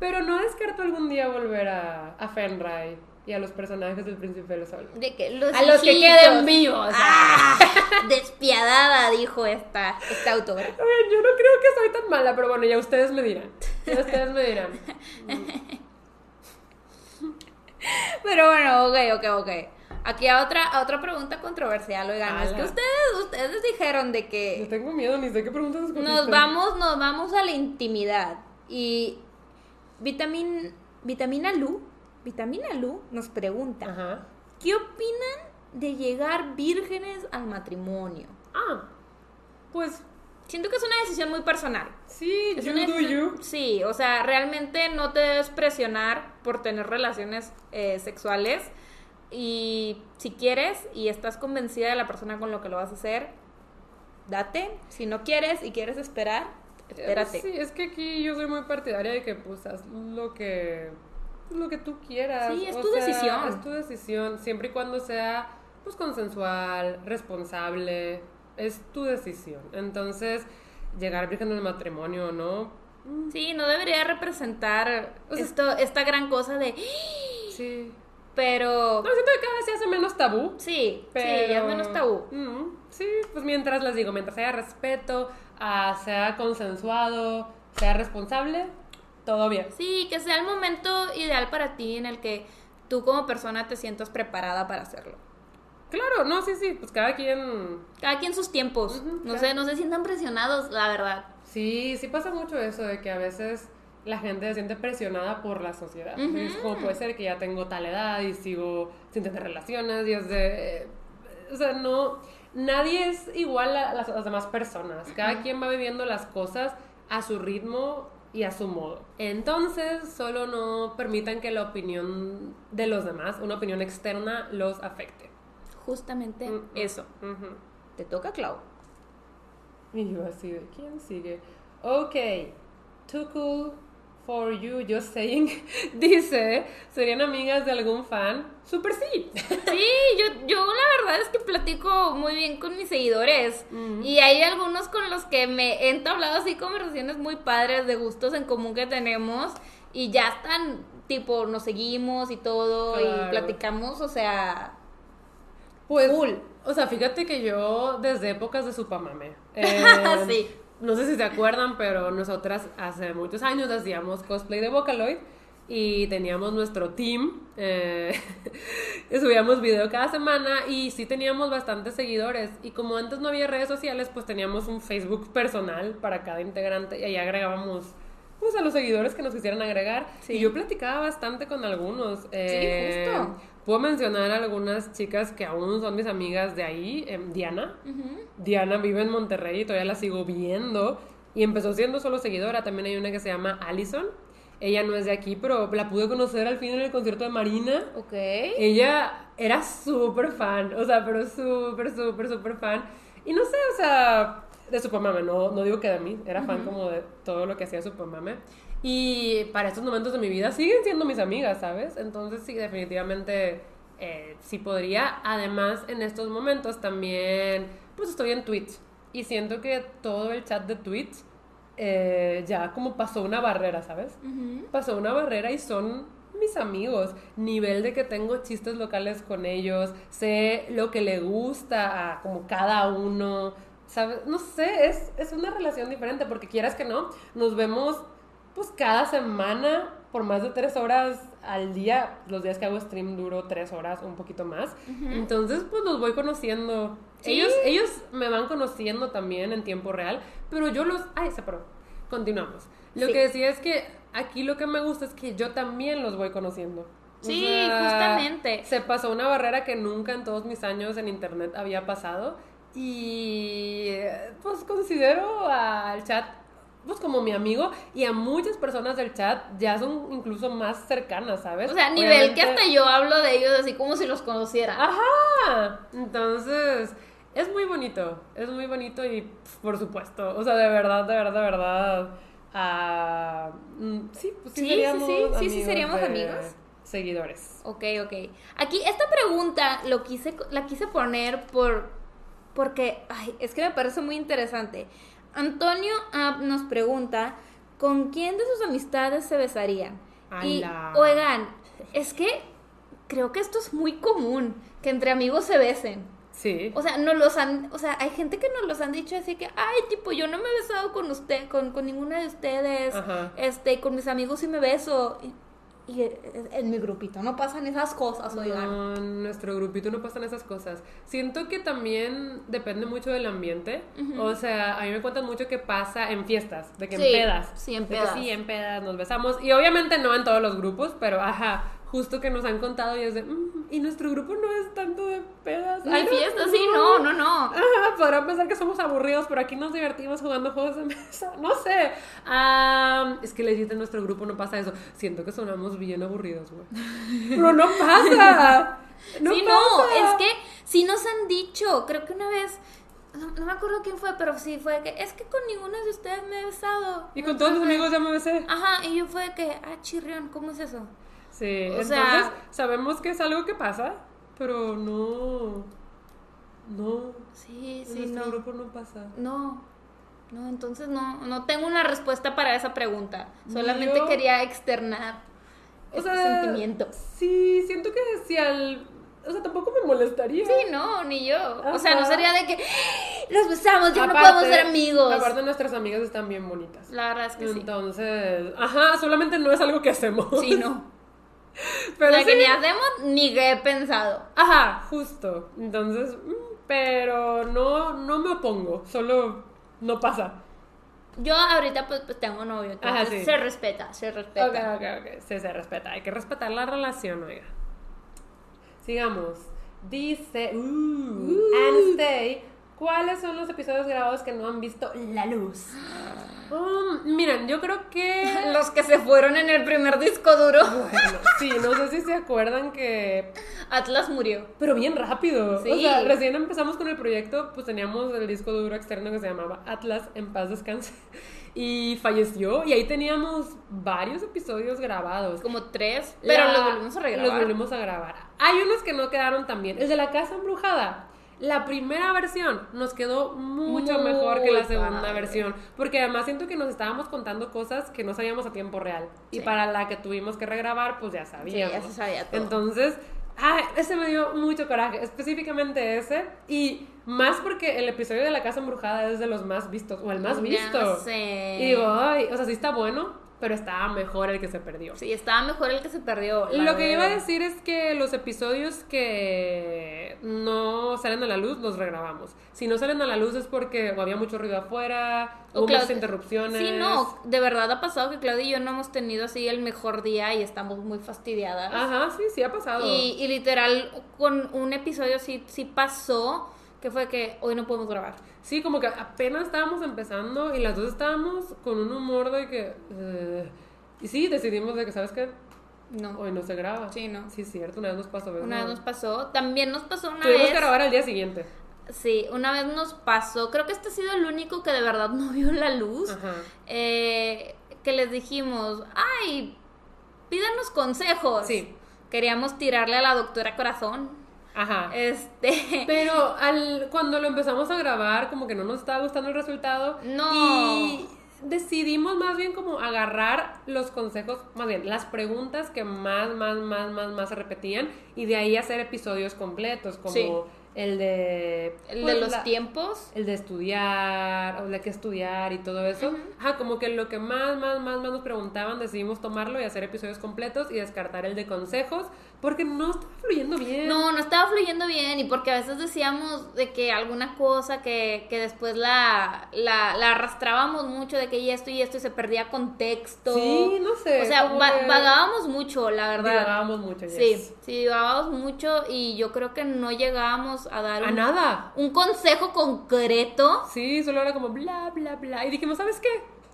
pero no descarto algún día volver a, a Fenray y a los personajes del Príncipe de los Sol. De que los A los que queden vivos. Ah, despiadada, dijo esta, esta autora. Oigan, yo no creo que soy tan mala, pero bueno, ya ustedes me dirán. Ya ustedes me dirán. Pero bueno, ok, ok, ok. Aquí a otra, a otra pregunta controversial, oigan, es que ustedes, ustedes dijeron de Yo que tengo miedo, ni sé qué preguntas nos vamos, nos vamos a la intimidad. Y vitamin, vitamina Lu, vitamina Lu nos pregunta, Ajá. ¿qué opinan de llegar vírgenes al matrimonio? Ah, pues Siento que es una decisión muy personal. sí, Es you una do you. Sí, o sea, realmente no te debes presionar por tener relaciones eh, sexuales. Y si quieres y estás convencida de la persona con lo que lo vas a hacer, date. Si no quieres y quieres esperar, espérate. Eh, Sí, es que aquí yo soy muy partidaria de que pues haz lo que lo que tú quieras. Sí, es O tu sea, decisión. Es tu decisión, siempre y cuando sea pues consensual, responsable, es tu decisión. Entonces, llegar virgen al matrimonio o no, Sí, no debería representar O sea- esto, esta gran cosa de... sí. Pero... No, siento que cada vez se hace menos tabú. Sí, Pero, sí, ya es menos tabú. Mm, sí, pues mientras les digo, mientras haya respeto, ah, sea consensuado, sea responsable, todo bien. Sí, que sea el momento ideal para ti en el que tú como persona te sientas preparada para hacerlo. Claro, no, sí, sí, pues cada quien... Cada quien sus tiempos. Ujú, no claro. sé, no se sientan presionados, la verdad. Sí, sí pasa mucho eso de que a veces la gente se siente presionada por la sociedad. Ujú. Y es como puede ser que ya tengo tal edad y sigo sin tener relaciones y es de... eh, o sea, no... Nadie es igual a las, a las demás personas. Cada quien va viviendo las cosas a su ritmo y a su modo. Entonces, solo no permitan que la opinión de los demás, una opinión externa, los afecte. Justamente Mm, mm. eso. Te toca, Clau. Y yo así de, ¿quién sigue? Ok, too cool for you, just saying. Dice, ¿serían amigas de algún fan? Super sí. Sí, yo, yo la verdad es que platico muy bien con mis seguidores. Mm. Y hay algunos con los que me he entablado así conversaciones muy padres de gustos en común que tenemos. Y ya están, tipo, nos seguimos y todo. Y platicamos, o sea. Pues, Full. o sea, fíjate que yo desde épocas de Supamame. eh, Sí. No sé si se acuerdan, pero nosotras hace muchos años hacíamos cosplay de Vocaloid y teníamos nuestro team. eh, subíamos video cada semana y sí teníamos bastantes seguidores. Y como antes no había redes sociales, pues teníamos un Facebook personal para cada integrante y ahí agregábamos pues a los seguidores que nos quisieran agregar. Sí. Y yo platicaba bastante con algunos. eh, justo. Puedo mencionar algunas chicas que aún son mis amigas de ahí. em, Diana. Ujú. Diana vive en Monterrey y todavía la sigo viendo. Y empezó siendo solo seguidora. También hay una que se llama Allison. Ella no es de aquí, pero la pude conocer al fin en el concierto de Marina. Ok. Ella era súper fan, o sea, pero súper, súper, súper fan. Y no sé, o sea, de Supermame, no, no digo que de mí, era fan como de todo lo que hacía Supermame. Y para estos momentos de mi vida siguen siendo mis amigas, ¿sabes? Entonces sí, definitivamente eh, sí podría. Además, en estos momentos también, pues estoy en Twitch. Y siento que todo el chat de Twitch eh, ya como pasó una barrera, ¿sabes? Pasó una barrera y son mis amigos. Nivel de que tengo chistes locales con ellos, sé lo que le gusta a como cada uno, ¿sabes? No sé, es, es una relación diferente porque quieras que no, nos vemos pues cada semana por más de tres horas al día. Los días que hago stream duro tres horas, un poquito más. Entonces pues los voy conociendo. Sí. Ellos, ellos me van conociendo también en tiempo real, pero yo los... Ay, se paró. Continuamos. Lo Sí. que decía es que aquí lo que me gusta es que yo también los voy conociendo. O Sí, sea, justamente. Se pasó una barrera que nunca en todos mis años en internet había pasado y pues considero al chat pues como mi amigo y a muchas personas del chat ya son incluso más cercanas, ¿sabes? O sea, nivel que hasta yo hablo de ellos así como si los conociera. Ajá. Entonces, es muy bonito. Es muy bonito y, por supuesto, o sea, de verdad, de verdad, de verdad. ah, mm, sí, pues sí, Sí, sí, seríamos sí, sí, sí, amigos seríamos de amigos. Seguidores. Ok, ok. Aquí esta pregunta lo quise, la quise poner por porque ay, es que me parece muy interesante. Antonio App nos pregunta ¿con quién de sus amistades se besarían? Y oigan, es que creo que esto es muy común, que entre amigos se besen. Sí. O sea, no los han, o sea, hay gente que nos los han dicho así que, ay, tipo, yo no me he besado con usted, con, con ninguna de ustedes, Ajá. este, con mis amigos sí me beso. Y, y en mi grupito no pasan esas cosas, oigan. No, en nuestro grupito no pasan esas cosas. Siento que también depende mucho del ambiente. O sea, a mí me cuentan mucho que pasa en fiestas, de que Sí, en pedas. sí, en pedas. sí, en pedas nos besamos. Y obviamente no en todos los grupos, pero ajá, justo que nos han contado y es de, "Mm, y nuestro grupo no es tanto de pedas. Ni Ay, no, fiestas, sí, no, no, no. Podrán pensar que somos aburridos, pero aquí nos divertimos jugando juegos de mesa. No sé. Ah, es que le dijiste en nuestro grupo no pasa eso. Siento que sonamos bien aburridos, güey. Pero no pasa. No sí, pasa. no, es que sí nos han dicho, creo que una vez, no, no me acuerdo quién fue, pero sí fue que, es que con ninguno de ustedes me he besado. Y con todos mis Ajá. amigos ya me besé. Ajá, y yo fue de que, ah, chirrión, ¿cómo es eso? Sí, O entonces sea- sabemos que es algo que pasa, pero no. No. Sí, En sí, nuestro no. grupo no pasa. No, no, entonces no, no tengo una respuesta para esa pregunta. Solamente Yo- quería externar O este sea, sentimiento. Sí, siento que si al. O sea, tampoco me molestaría. Sí, no, ni yo. O sea, no sería de que los besamos, ya no podemos ser amigos. Aparte, nuestras amigas están bien bonitas. La verdad es que sí. Entonces, ajá, solamente no es algo que hacemos. Sí, no. Pero la sí. que ni hacemos ni que he pensado. Ajá, justo. Entonces, mm, pero no, no me opongo, solo no pasa. Yo ahorita pues, pues, tengo novio, entonces Ajá, sí. se respeta, se respeta. Ok, ok, ok. Sí, se respeta. Hay que respetar la relación, oiga. Sigamos. Dice, uh, and stay. ¿Cuáles son los episodios grabados que no han visto la luz? Um, miren, yo creo que Los que se fueron en el primer disco duro. Bueno, sí, no sé si se acuerdan que... Atlas murió. Pero bien rápido. Sí. O sea, recién empezamos con el proyecto, pues teníamos el disco duro externo que se llamaba Atlas en paz descanse. Y falleció. Y ahí teníamos varios episodios grabados. Como tres, pero La- los volvimos a regrabar. Los volvimos a grabar. Hay unos que no quedaron tan bien. El de la casa embrujada. La primera versión nos quedó mucho Muy mejor que la segunda padre. versión. Porque además siento que nos estábamos contando cosas que no sabíamos a tiempo real. Y Sí. para la que tuvimos que regrabar, pues ya Sí, sabíamos. ya se sabía todo. Entonces, ay, ese me dio mucho coraje, específicamente ese. Y más porque el episodio de la casa embrujada es de los más vistos, o el más Ya visto. sé. Y digo, ay, o sea, sí está bueno, pero estaba mejor el que se perdió. Sí, estaba mejor el que se perdió. Lo que iba a decir es que los episodios que no salen a la luz los regrabamos. Si no salen a la luz es porque había mucho ruido afuera, O hubo Clau- muchas interrupciones. Sí, no, de verdad ha pasado que Claudia y yo no hemos tenido así el mejor día y estamos muy fastidiadas. Ajá, sí, sí ha pasado. Y, y literal, con un episodio sí, sí pasó, que fue que hoy no podemos grabar. Sí, como que apenas estábamos empezando y las dos estábamos con un humor de que... eh, y sí, decidimos de que, ¿sabes qué? No. Hoy no se graba. Sí, no. Sí, es cierto, una vez nos pasó. ¿verdad? Una vez nos pasó, también nos pasó una Tuvimos vez. que grabar al día siguiente. Sí, una vez nos pasó, creo que este ha sido el único que de verdad no vio la luz. Ajá. eh, que les dijimos, ay, pídanos consejos. Sí. Queríamos tirarle a la doctora Corazón. Ajá. Este. Pero al, cuando lo empezamos a grabar, como que no nos estaba gustando el resultado. No. Y decidimos más bien como agarrar los consejos, más bien las preguntas que más, más, más, más, más se repetían y de ahí hacer episodios completos, como Sí. El de... El pues, de los la- tiempos. El de estudiar, o de qué estudiar y todo eso. Ajá, como que lo que más, más, más, más nos preguntaban, decidimos tomarlo y hacer episodios completos y descartar el de consejos, porque no estaba fluyendo bien. No, no estaba fluyendo bien y porque a veces decíamos de que alguna cosa que, que después la, la, la arrastrábamos mucho de que y esto y esto y se perdía contexto. Sí, no sé. O sea, va- que vagábamos mucho, la verdad. divagábamos mucho. Sí, yes. sí, divagábamos mucho y yo creo que no llegábamos a dar A un, nada. un consejo concreto. Sí, solo era como bla, bla, bla. Y dijimos, ¿sabes qué?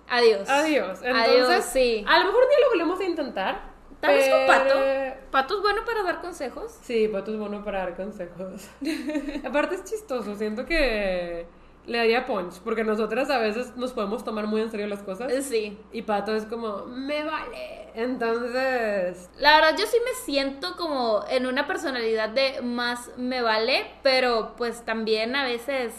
Adiós. Adiós. Entonces, Adiós, sí. A lo mejor un día lo volvemos a intentar. Tal vez con Pato. Pato es bueno para dar consejos. Sí, Pato es bueno para dar consejos. Aparte es chistoso, siento que le daría punch, porque nosotras a veces nos podemos tomar muy en serio las cosas. Sí. Y Pato es como, me vale. Entonces, La verdad, yo sí me siento como en una personalidad de más me vale, pero pues también a veces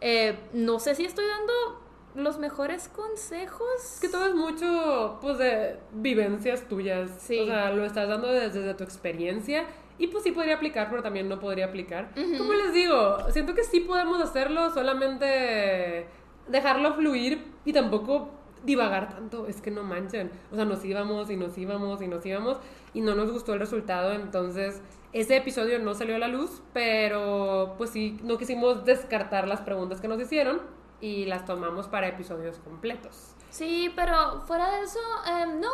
eh, no sé si estoy dando los mejores consejos. que todo es mucho, pues, de vivencias tuyas. Sí. O sea, lo estás dando desde, desde tu experiencia Y pues sí podría aplicar, pero también no podría aplicar. Como les digo, siento que sí podemos hacerlo, solamente dejarlo fluir y tampoco divagar tanto. Es que no manchen. O sea, nos íbamos y nos íbamos y nos íbamos y no nos gustó el resultado. Entonces, ese episodio no salió a la luz, pero pues sí, no quisimos descartar las preguntas que nos hicieron y las tomamos para episodios completos. Sí, pero fuera de eso, em, no,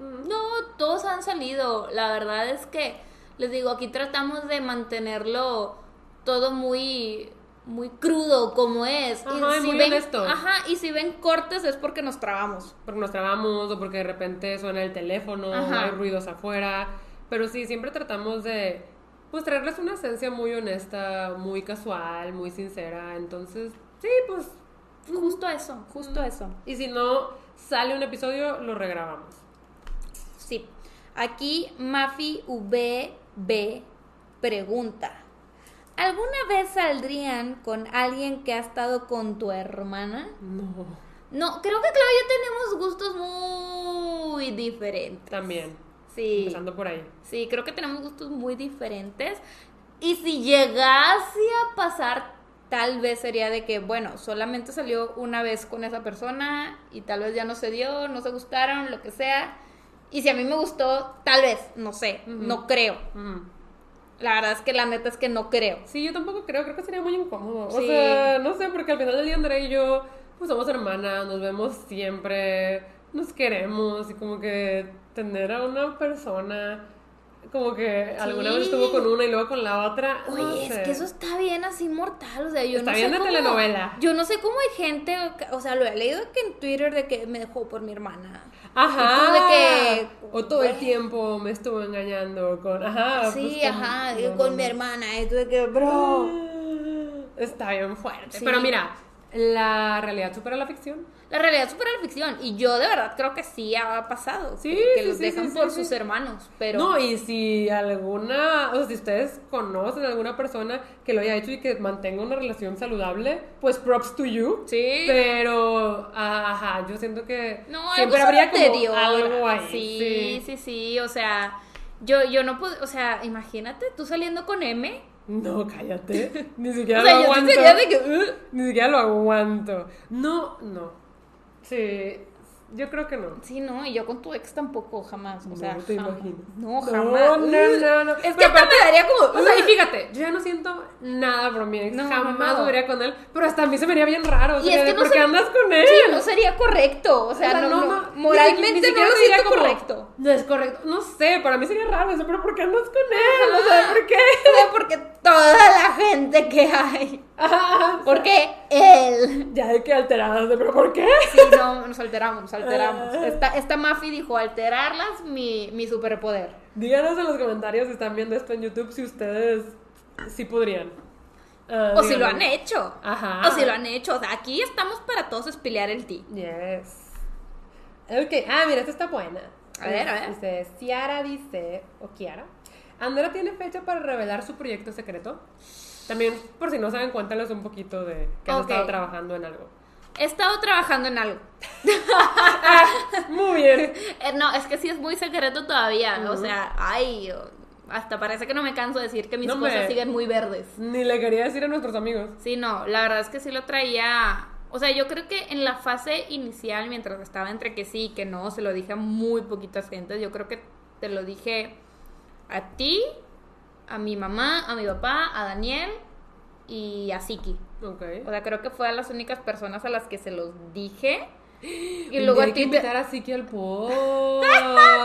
no, todos han salido. La verdad es que, les digo, aquí tratamos de mantenerlo todo muy muy crudo como es. Ajá, y si muy ven, honesto. Ajá, y si ven cortes es porque nos trabamos. Porque nos trabamos o porque de repente suena el teléfono, Ajá. hay ruidos afuera. Pero sí, siempre tratamos de pues traerles una esencia muy honesta, muy casual, muy sincera. Entonces, sí, pues. Justo eso, justo eso. Y si no sale un episodio, lo regrabamos. Sí. Aquí Mafi VB pregunta. ¿Alguna vez saldrían con alguien que ha estado con tu hermana? No. No, creo que Claudia y yo tenemos gustos muy diferentes. También. Sí. Empezando por ahí. Sí, creo que tenemos gustos muy diferentes. Y si llegase a pasar, tal vez sería de que, bueno, solamente salió una vez con esa persona y tal vez ya no se dio, no se gustaron, lo que sea. Y si a mí me gustó, tal vez, no sé, no creo. La verdad es que la neta es que no creo. Sí, yo tampoco creo, creo que sería muy incómodo. O sea, no sé, porque al final del día Andrea y yo, pues somos hermanas, nos vemos siempre, nos queremos y como que tener a una persona como que alguna vez estuvo con una y luego con la otra. no Oye, es que eso está bien así mortal, o sea, yo Está no bien sé de cómo, telenovela. Yo no sé cómo hay gente, o sea, lo he leído que en Twitter de que me dejó por mi hermana. Ajá. De que, o todo el tiempo me estuvo engañando con. Ajá. sí, pues, con- ajá, no, con no. mi hermana, y tú de que, bro. Está bien fuerte. Sí. Pero mira, la realidad supera la ficción. La realidad supera la ficción, y yo de verdad creo que sí ha pasado. Sí, que, que sí, los dejan sí, por sus hermanos, pero. No, y si alguna, o sea, si ustedes conocen a alguna persona que lo haya hecho y que mantenga una relación saludable, pues props to you. Sí. Pero, ajá, yo siento que No, siempre algo habría como algo ahí. Sí, sí, sí, o sea, yo, yo no puedo, o sea, imagínate tú saliendo con M. No, cállate. Ni siquiera O sea, lo yo aguanto. sería de que, "Ugh". Ni siquiera lo aguanto. No, no. Sí, yo creo que no. Sí, no, y yo con tu ex tampoco, jamás. O sea, no te jamás. imaginas. No, No, jamás. no, no, no. Es que hasta me daría como. O sea, y fíjate, yo ya no siento nada por mi ex. No, Jamás no. volvería con él. Pero hasta a mí se me haría bien raro. O Y es que no ¿por qué andas con él? Sí, no sería correcto. O sea, O sea, no, no, moralmente siquiera no lo sería siento como, correcto. No es correcto. No sé, para mí sería raro. O sea, pero ¿por qué andas con él? O sea, ¿por qué? O sea, porque toda la gente que hay. Ah, Porque él. ya de que alteradas. de, ¿Pero por qué? Sí, no, nos alteramos, nos alteramos. Esta, esta Mafi dijo, alterarlas, mi, mi superpoder. Díganos en los comentarios si están viendo esto en YouTube si ustedes sí podrían. Ah, O si lo han hecho. Ajá. O si lo han hecho. O sea, aquí estamos para todos espilear el ti. Yes. Ok, ah, mira, esta está buena. A ver, a ver. Dice, Ciara dice, o Kiara, Andrea tiene fecha para revelar su proyecto secreto. También, por si no saben, cuéntales un poquito de que has estado trabajando en algo. He estado trabajando en algo. Muy bien. Eh, no, es que sí es muy secreto todavía. O sea, ay, hasta parece que no me canso de decir que mis No, cosas siguen muy verdes. Ni le quería decir a nuestros amigos. Sí, no, la verdad es que sí lo traía. O sea, yo creo que en la fase inicial, mientras estaba entre que sí y que no, se lo dije a muy poquitas gentes. Yo creo que te lo dije a ti, a mi mamá, a mi papá, a Daniel y a Siki. Ok. O sea, creo que fue a las únicas personas a las que se los dije. Y luego a hay que ti te... a Siki al pod.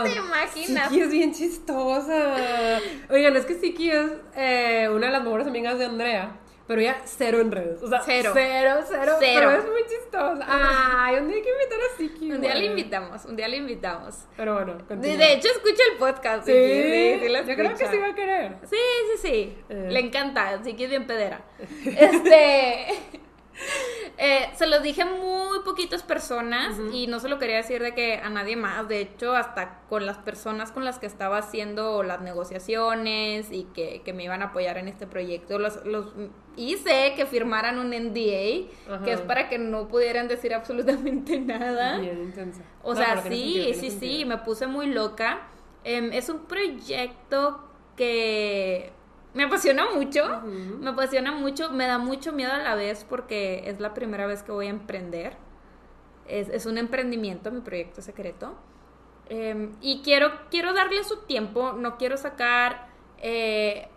¿Te imaginas? Siki es bien chistosa. Oigan, es que Siki es eh, una de las mejores amigas de Andrea. Pero ella cero en redes. O sea, Cero. Cero, cero. Cero. Pero es muy chistosa. Ay, un día hay que invitar a Siki. Un día le invitamos, un día le invitamos. Pero bueno, continúa. de hecho, escucha el podcast. sí, Siki, sí, sí lo yo creo que sí va a querer. Sí, sí, sí. Eh. Le encanta, que es bien pedera. Este. Eh, se los dije a muy poquitas personas y no se lo quería decir de que a nadie más. De hecho, hasta con las personas con las que estaba haciendo las negociaciones y que, que me iban a apoyar en este proyecto, los, los hice que firmaran un NDA, Ajá. que es para que no pudieran decir absolutamente nada. Bien intensa. O No, sea, sí, sentido, sí, sí, me puse muy loca. Em, es un proyecto que me apasiona mucho, me apasiona mucho, me da mucho miedo a la vez porque es la primera vez que voy a emprender. Es, es un emprendimiento, mi proyecto secreto. Eh, y quiero, quiero darle su tiempo, no quiero sacar eh,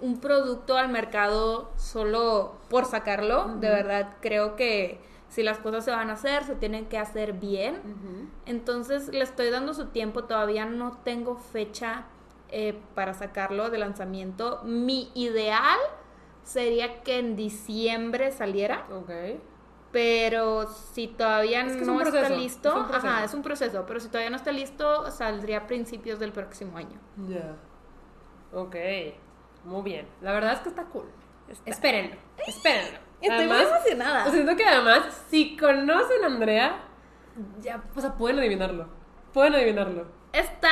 un producto al mercado solo por sacarlo. De verdad, creo que si las cosas se van a hacer, se tienen que hacer bien. Entonces le estoy dando su tiempo, todavía no tengo fecha eh, para sacarlo de lanzamiento. Mi ideal sería que en diciembre saliera, Ok. pero si todavía Es que es no un está listo, es un proceso. ajá, es un proceso, pero si todavía no está listo, saldría a principios del próximo año. Ya. Ok. Muy bien. La verdad es que está cool. Está- Espérenlo. Espérenlo. Estoy muy emocionada. Siento que además, si conocen a Andrea, ya, o sea, pueden adivinarlo. Pueden adivinarlo. Está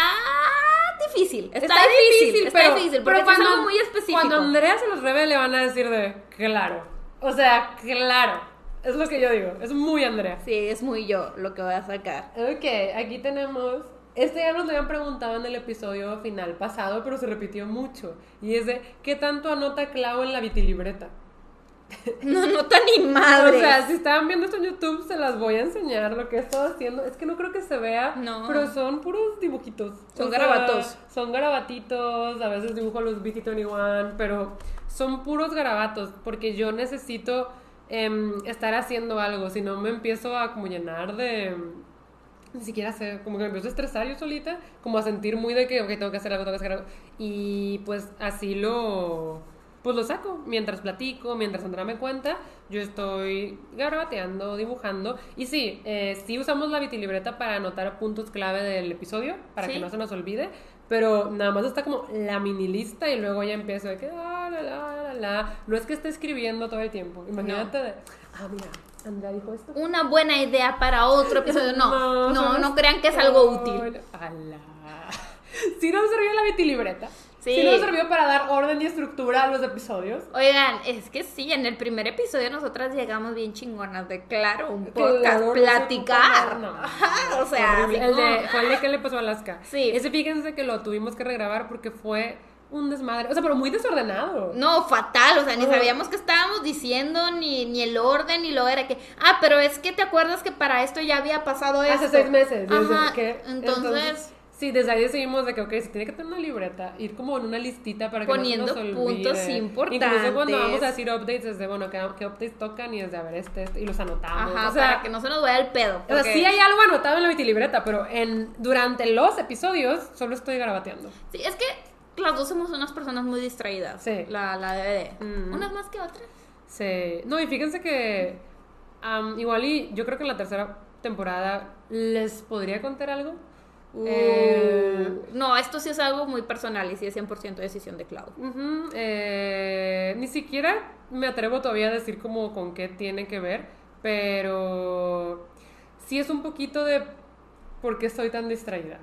difícil, está, difícil, está difícil, porque sí es algo muy específico. Cuando Andrea se los revele, van a decir de, claro. O sea, claro. Es lo que yo digo. Es muy Andrea. Sí, es muy yo lo que voy a sacar. Ok, aquí tenemos. Este ya nos lo habían preguntado en el episodio final pasado, pero se repitió mucho. Y es de, ¿qué tanto anota Clau en la vitilibreta? No nota ni madre. O sea, si estaban viendo esto en YouTube, se las voy a enseñar lo que he estado haciendo. Es que no creo que se vea, No. pero son puros dibujitos. Son O sea, garabatos. Son garabatitos, a veces dibujo los BT21, pero son puros garabatos, porque yo necesito em, estar haciendo algo, si no me empiezo a como llenar de... Ni siquiera sé, como que me empiezo a estresar yo solita, como a sentir muy de que, ok, tengo que hacer algo, tengo que hacer algo. Y pues así lo, pues lo saco. Mientras platico, mientras Andrea me cuenta, yo estoy garabateando, dibujando. Y sí, eh, sí usamos la vitilibreta para anotar puntos clave del episodio, para que Sí. no se nos olvide. Pero nada más está como la mini lista y luego ya empiezo de que, ah, la, la, la, la. No es que esté escribiendo todo el tiempo. Imagínate de, ah, mira, Andrea dijo esto. Una buena idea para otro episodio. No, no, no, solo crean que es algo útil. Ala. Sí nos sirvió la vitilibreta. Sí. Sí. nos sirvió para dar orden y estructura a los episodios. Oigan, es que sí, en el primer episodio nosotras llegamos bien chingonas de claro, un Claro, podcast, sé platicar. no, Ajá, o sea, así el de, fue el de que le pasó a Alaska. Sí. Ese fíjense que lo tuvimos que regrabar porque fue un desmadre. O sea, pero muy desordenado. No, fatal, o sea, ni sabíamos qué estábamos diciendo, ni, ni el orden, ni lo era que, ah, pero es que te acuerdas que para esto ya había pasado Hace esto. seis meses. desde Ajá, que- entonces, Sí, desde ahí decidimos de que, ok, se tiene que tener una libreta, ir como en una listita para que Poniendo no se nos puntos importantes. Incluso cuando vamos a decir updates, es de, bueno, ¿qué, qué updates tocan? Y es de, a ver, este, este, y los anotamos. ajá, o sea, para que no se nos vaya el pedo. o sea, sí hay algo anotado en la vitilibreta, pero en, durante los episodios solo estoy garabateando. Sí, es que las dos somos unas personas muy distraídas. Sí. La, la DVD. Mm. Unas más que otras. Sí. No, y fíjense que am, igual y yo creo que en la tercera temporada les podría contar algo. Eh, Uh, no, esto sí es algo muy personal y sí es 100% decisión de Cloud. Eh, ni siquiera me atrevo todavía a decir como con qué tiene que ver, pero sí es un poquito de por qué estoy tan distraída.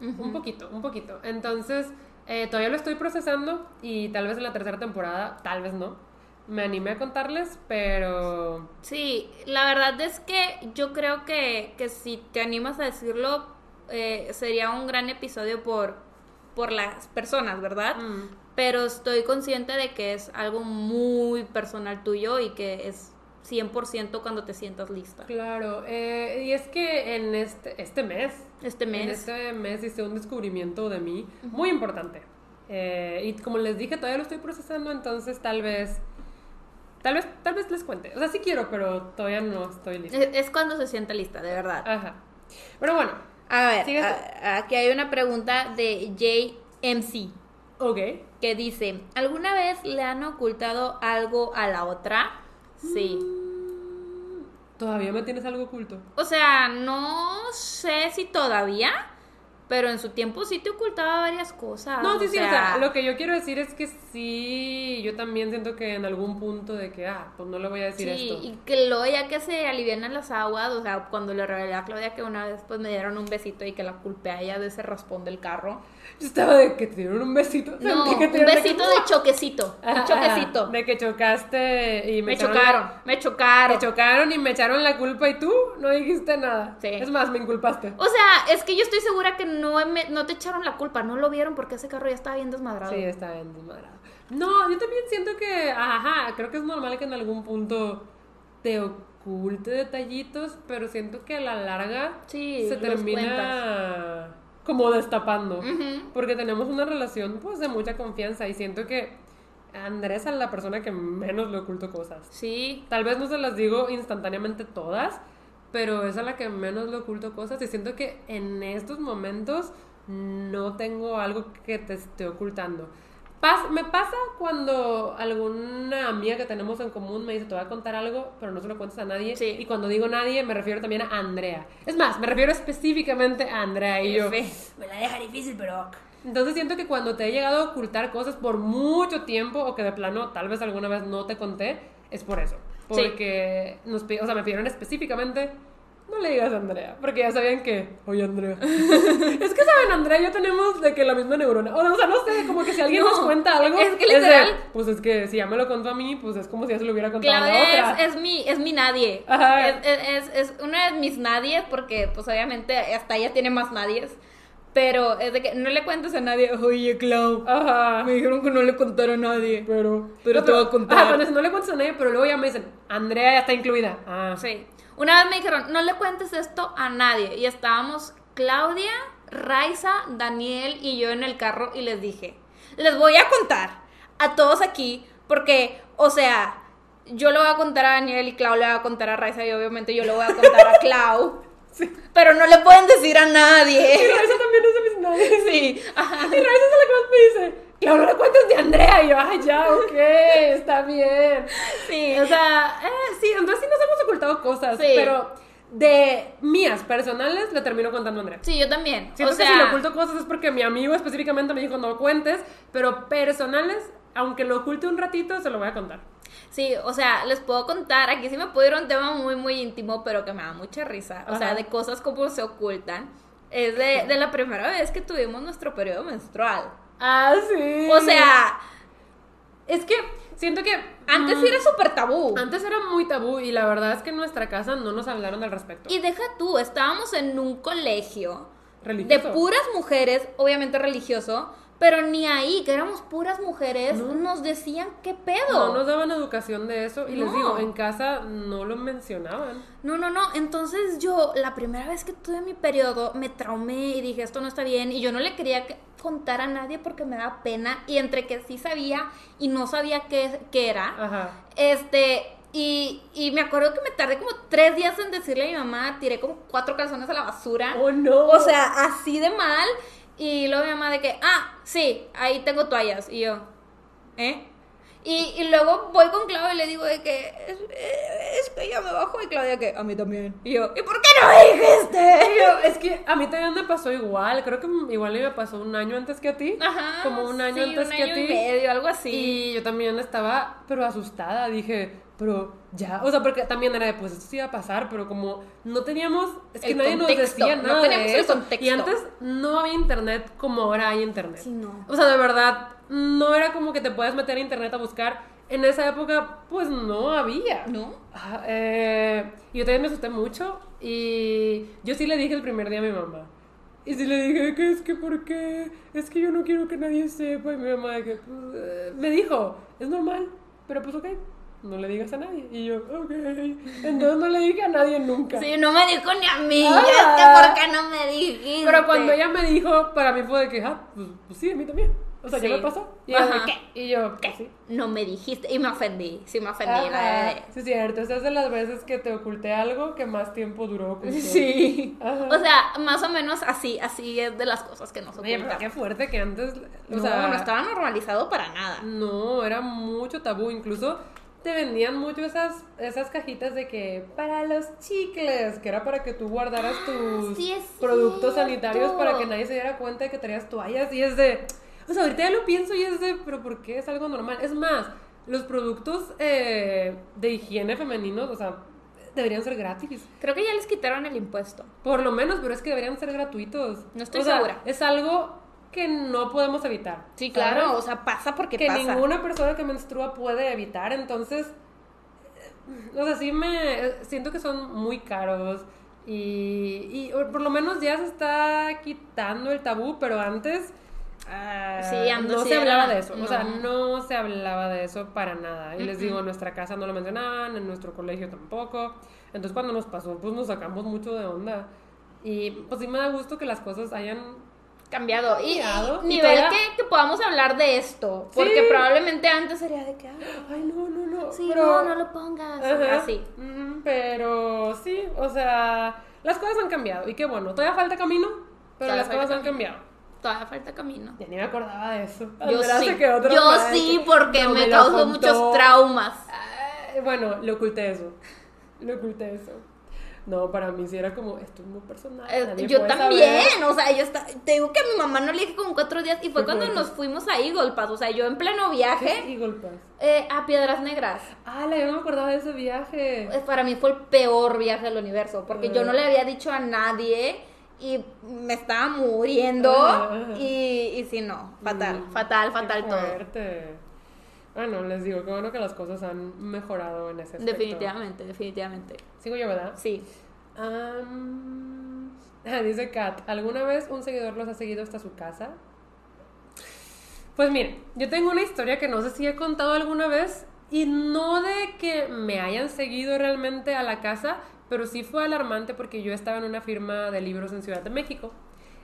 Un poquito, un poquito. Entonces, eh, todavía lo estoy procesando y tal vez en la tercera temporada, tal vez no, me animé a contarles, pero... Sí, la verdad es que yo creo que, que si te animas a decirlo, eh, sería un gran episodio por, por las personas, ¿verdad? mm, Pero estoy consciente de que es algo muy personal tuyo y que es 100% cuando te sientas lista. Claro, eh, y es que en este, este mes, Este mes. En este mes hice un descubrimiento de mí muy importante. Eh, y como les dije, todavía lo estoy procesando, entonces tal vez, tal vez, tal vez les cuente. O sea, sí quiero, pero todavía no estoy lista. Es, es cuando se sienta lista, de verdad. Ajá. Pero bueno, A ver, a- aquí hay una pregunta de JMC ok. que dice, ¿alguna vez le han ocultado algo a la otra? Sí. Mm, Todavía me tienes algo oculto. O sea, no sé si todavía, pero en su tiempo sí te ocultaba varias cosas. No, sí, o sí, o sea, sea, lo que yo quiero decir es que sí, yo también siento que en algún punto de que, ah, pues no le voy a decir Sí, esto. y que luego ya que se alivianan las aguas, o sea, cuando le revelé a Claudia que una vez pues me dieron un besito y que la culpé a ella de ese raspón del carro. Yo estaba de que te dieron un besito. No, que un te besito de choquecito, un Ajá, choquecito. De que chocaste y me, Me echaron- chocaron, me chocaron. Me chocaron y me echaron la culpa y tú no dijiste nada. Sí. Es más, me inculpaste. O sea, es que yo estoy segura que no, me- no te echaron la culpa, no lo vieron porque ese carro ya estaba bien desmadrado. Sí, está bien desmadrado. No, yo también siento que, ajá, creo que es normal que en algún punto te oculte detallitos, pero siento que a la larga Sí, se termina como destapando. Porque tenemos una relación pues de mucha confianza y siento que Andrés es la persona que menos le oculto cosas. Sí, Tal vez no se las digo instantáneamente todas, pero es a la que menos le oculto cosas y siento que en estos momentos no tengo algo que te esté ocultando. Pas- me pasa cuando alguna amiga que tenemos en común me dice, te voy a contar algo, pero no se lo cuentes a nadie. Sí. Y cuando digo nadie, me refiero también a Andrea. Es más, me refiero específicamente a Andrea y yo. Me la deja difícil, pero... Entonces siento que cuando te he llegado a ocultar cosas por mucho tiempo o que de plano tal vez alguna vez no te conté, es por eso. Sí. Porque nos pi- o sea, me pidieron específicamente, no le digas a Andrea, porque ya sabían que, oye Andrea. es que saben, Andrea y yo tenemos de que la misma neurona. O sea, no sé, como que si alguien No, nos cuenta algo, es que de, literal- pues es que si ya me lo contó a mí, pues es como si ya se lo hubiera contado a la Claudia otra. es, es mi, es mi nadie. Ajá. Es, es, es, es una de mis nadies porque, pues, obviamente, hasta ella tiene más nadies. Pero es de que no le cuentes a nadie, oye, Clau, Ajá. me dijeron que no le contara a nadie. Pero, Pero No, te voy a contar. Ajá, no le cuentes a nadie, pero luego ya me dicen, Andrea ya está incluida. Ah, Sí. Una vez me dijeron, no le cuentes esto a nadie. Y estábamos Claudia, Raiza, Daniel y yo en el carro y les dije, les voy a contar a todos aquí porque, o sea, yo le voy a contar a Daniel y Clau le va a contar a Raiza y obviamente yo le voy a contar a Clau. Pero no le pueden decir a Y nadie. Raisa también es de mis nadie. Sí. ajá. Y Raisa es la que más me dice, Claro, no le cuentes de Andrea. Y yo, ay, ya, ok, está bien. Sí. O sea, eh, sí, entonces sí nos hemos ocultado cosas, Sí. pero de mías personales le termino contando a Andrea. Sí, yo también. Siento o sea, que si le oculto cosas es porque mi amigo específicamente me dijo no cuentes, pero personales, aunque lo oculte un ratito, se lo voy a contar. Sí, o sea, les puedo contar, aquí sí me puedo ir a un tema muy, muy íntimo, pero que me da mucha risa. O sea, de cosas como se ocultan. Es de, de la primera vez que tuvimos nuestro periodo menstrual. Ah, sí. O sea, es que siento que antes mm, era súper tabú. antes era muy tabú y la verdad es que en nuestra casa no nos hablaron al respecto. Y deja tú, estábamos en un colegio de puras mujeres, obviamente religioso, pero ni ahí, que éramos puras mujeres, nos decían qué pedo. No nos daban educación de eso y les No. digo, en casa no lo mencionaban. No, no, no. Entonces yo, la primera vez que tuve mi periodo, me traumé y dije, esto no está bien. Y yo no le quería que- contar a nadie porque me daba pena. Y entre que sí sabía y no sabía qué, qué era, Ajá. este... Y, y me acuerdo que me tardé como tres días en decirle a mi mamá, tiré como cuatro calzones a la basura. Oh, no. O sea, así de mal. Y luego mi mamá de que, ah, sí, ahí tengo toallas. Y yo, ¿eh? Y, y luego voy con Claudia y le digo de que, es, es que ya me bajó. Y Claudia que, a mí también. Y yo, ¿y por qué no me dijiste? Yo, es que a mí también me pasó igual, creo que igual me pasó un año antes que a ti. Ajá. Como un año sí, antes un que a ti. y medio, algo así. Y yo también estaba, pero asustada, dije, pero ya, o sea, porque también era de, pues esto sí iba a pasar, pero como no teníamos, es que El nadie nos contexto, decía no nada teníamos de el eso. contexto. Y antes no había internet como ahora hay internet. Sí, no. O sea, de verdad, no era como que te puedas meter a internet a buscar. En esa época, pues no había. ¿No? Ah, eh, yo también me asusté mucho y yo sí le dije el primer día a mi mamá. Y sí le dije que es que ¿por qué? Es que yo no quiero que nadie sepa. Y mi mamá que, pues, eh, me dijo, es normal, pero pues ok, no le digas a nadie. Y yo, ok. Entonces no le dije a nadie nunca. Sí, no me dijo ni a mí. Ah. Por qué no me dijiste. Pero cuando ella me dijo, para mí fue de que, ah, pues, pues sí, a mí también. O sea, Sí. ya me pasó. Y de Ajá. ¿qué? Y yo, pues sí. No me dijiste. Y me ofendí. Sí, me ofendí. la verdad. Sí, es cierto. Esa es de las veces que te oculté algo que más tiempo duró ocultar. Sí. Ajá. O sea, más o menos así, así es de las cosas que nos Oye, ocultan. qué fuerte que antes, o no, sea, no estaba normalizado para nada. no, era mucho tabú, incluso te vendían mucho esas, esas cajitas de que para los chicles, que era para que tú guardaras tus Ah, sí es productos sanitarios para que nadie se diera cuenta de que traías toallas y es de, o sea, ahorita ya lo pienso y es de, pero ¿por qué es algo normal? Es más, los productos eh, de higiene femeninos, o sea, deberían ser gratis. Creo que ya les quitaron el impuesto. Por lo menos, pero es que deberían ser gratuitos. No estoy O sea, segura. Es algo que no podemos evitar. Sí, ¿sabes? claro. O sea, pasa porque que pasa. ninguna persona que menstrua puede evitar. Entonces, eh, o sea, sí me siento que son muy caros. Y, y por lo menos ya se está quitando el tabú, pero antes ah, Sí, antes no sí se hablaba de eso. O sea, no. no se hablaba de eso para nada. Y les digo, en nuestra casa no lo mencionaban, en nuestro colegio tampoco. Entonces cuando nos pasó, pues nos sacamos mucho de onda. Y pues sí me da gusto que las cosas hayan cambiado. Y, Cambiado, y y nivel todavía- que, que podamos hablar de esto. Porque Sí. probablemente antes sería de que, "Ay, Ay, no, no, no. sí, pero- no, no lo pongas. Ajá. Así. Pero sí, o sea, las cosas han cambiado. Y qué bueno, todavía falta camino, pero Todavía las cosas han cambiado. Todavía falta camino. Ya ni me acordaba de eso. Yo sí, se quedó yo sí, que porque no me, lo causó muchos traumas. Ay, bueno, le oculté eso. Le oculté eso. No, para mí sí era como, esto es muy personal. Eh, yo también, saber. o sea, yo está, te digo que a mi mamá no le dije como cuatro días y fue Qué cuando nos fuimos a Eagle Pass, o sea, yo en pleno ¿Qué viaje es Eagle Pass? eh, a Piedras Negras. Ah, yo no me acordaba de ese viaje. Eh, Para mí fue el peor viaje del universo, porque yo Ah. no le había dicho a nadie y me estaba muriendo Ah. y, y sí, no, fatal, Mm, fatal, qué fatal todo. fuerte. Bueno, les digo, qué bueno que las cosas han mejorado en ese aspecto. Definitivamente, definitivamente. Sigo yo, ¿verdad? Sí. Ah, dice Kat, ¿alguna vez un seguidor los ha seguido hasta su casa? Pues miren, yo tengo una historia que no sé si he contado alguna vez y no de que me hayan seguido realmente a la casa, pero sí fue alarmante porque yo estaba en una firma de libros en Ciudad de México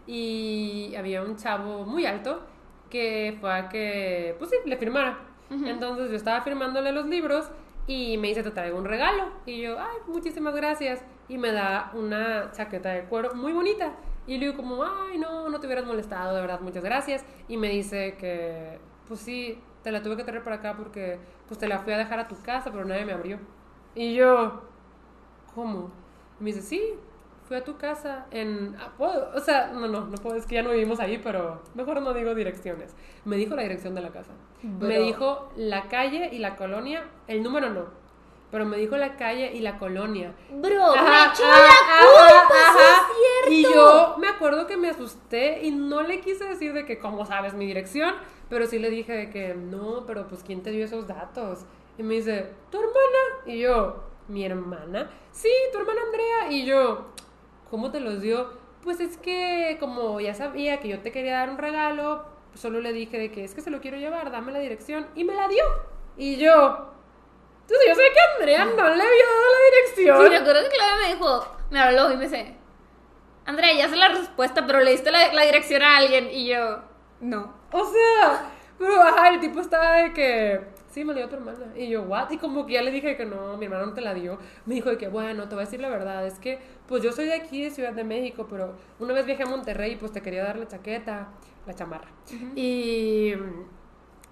y había un chavo muy alto que fue a que, pues sí, le firmara. Entonces yo estaba firmándole los libros y me dice, te traigo un regalo. Y yo, ay, muchísimas gracias. Y me da una chaqueta de cuero muy bonita. Y le digo como, ay, no, no te hubieras molestado, de verdad, muchas gracias. Y me dice que, pues sí, te la tuve que traer para acá porque, pues te la fui a dejar a tu casa, pero nadie me abrió. Y yo, ¿cómo? Y me dice, sí, fui a tu casa en... ah. O sea, no, no, no puedo, es que ya no vivimos ahí, pero mejor no digo direcciones. Me dijo la dirección de la casa. Me dijo la calle y la colonia, el número no, pero me dijo la calle y la colonia. Bro, me Ajá, echó ajá, la culpa, ajá, sí es Y cierto. yo me acuerdo que me asusté y no le quise decir de que, ¿cómo sabes mi dirección? Pero sí le dije de que, no, pero pues, ¿quién te dio esos datos? Y me dice, ¿tu hermana? Y yo, ¿mi hermana? Sí, tu hermana Andrea. Y yo, ¿cómo te los dio? Pues es que, como ya sabía que yo te quería dar un regalo, solo le dije de que es que se lo quiero llevar, dame la dirección. Y me la dio. Y yo, entonces yo sé que Andrea no le había dado la dirección. Sí, me acuerdo que Claudia me dijo, me habló y me dice, Andrea, ya sé la respuesta, pero le diste la, la dirección a alguien. Y yo, no. O sea, pero ajá, el tipo estaba de que, sí, me la dio tu hermana. Y yo, what? Y como que ya le dije que no, mi hermana no te la dio. Me dijo de que, bueno, te voy a decir la verdad, es que, pues yo soy de aquí, de Ciudad de México, pero una vez viajé a Monterrey pues te quería dar la chaqueta, la chamarra. Y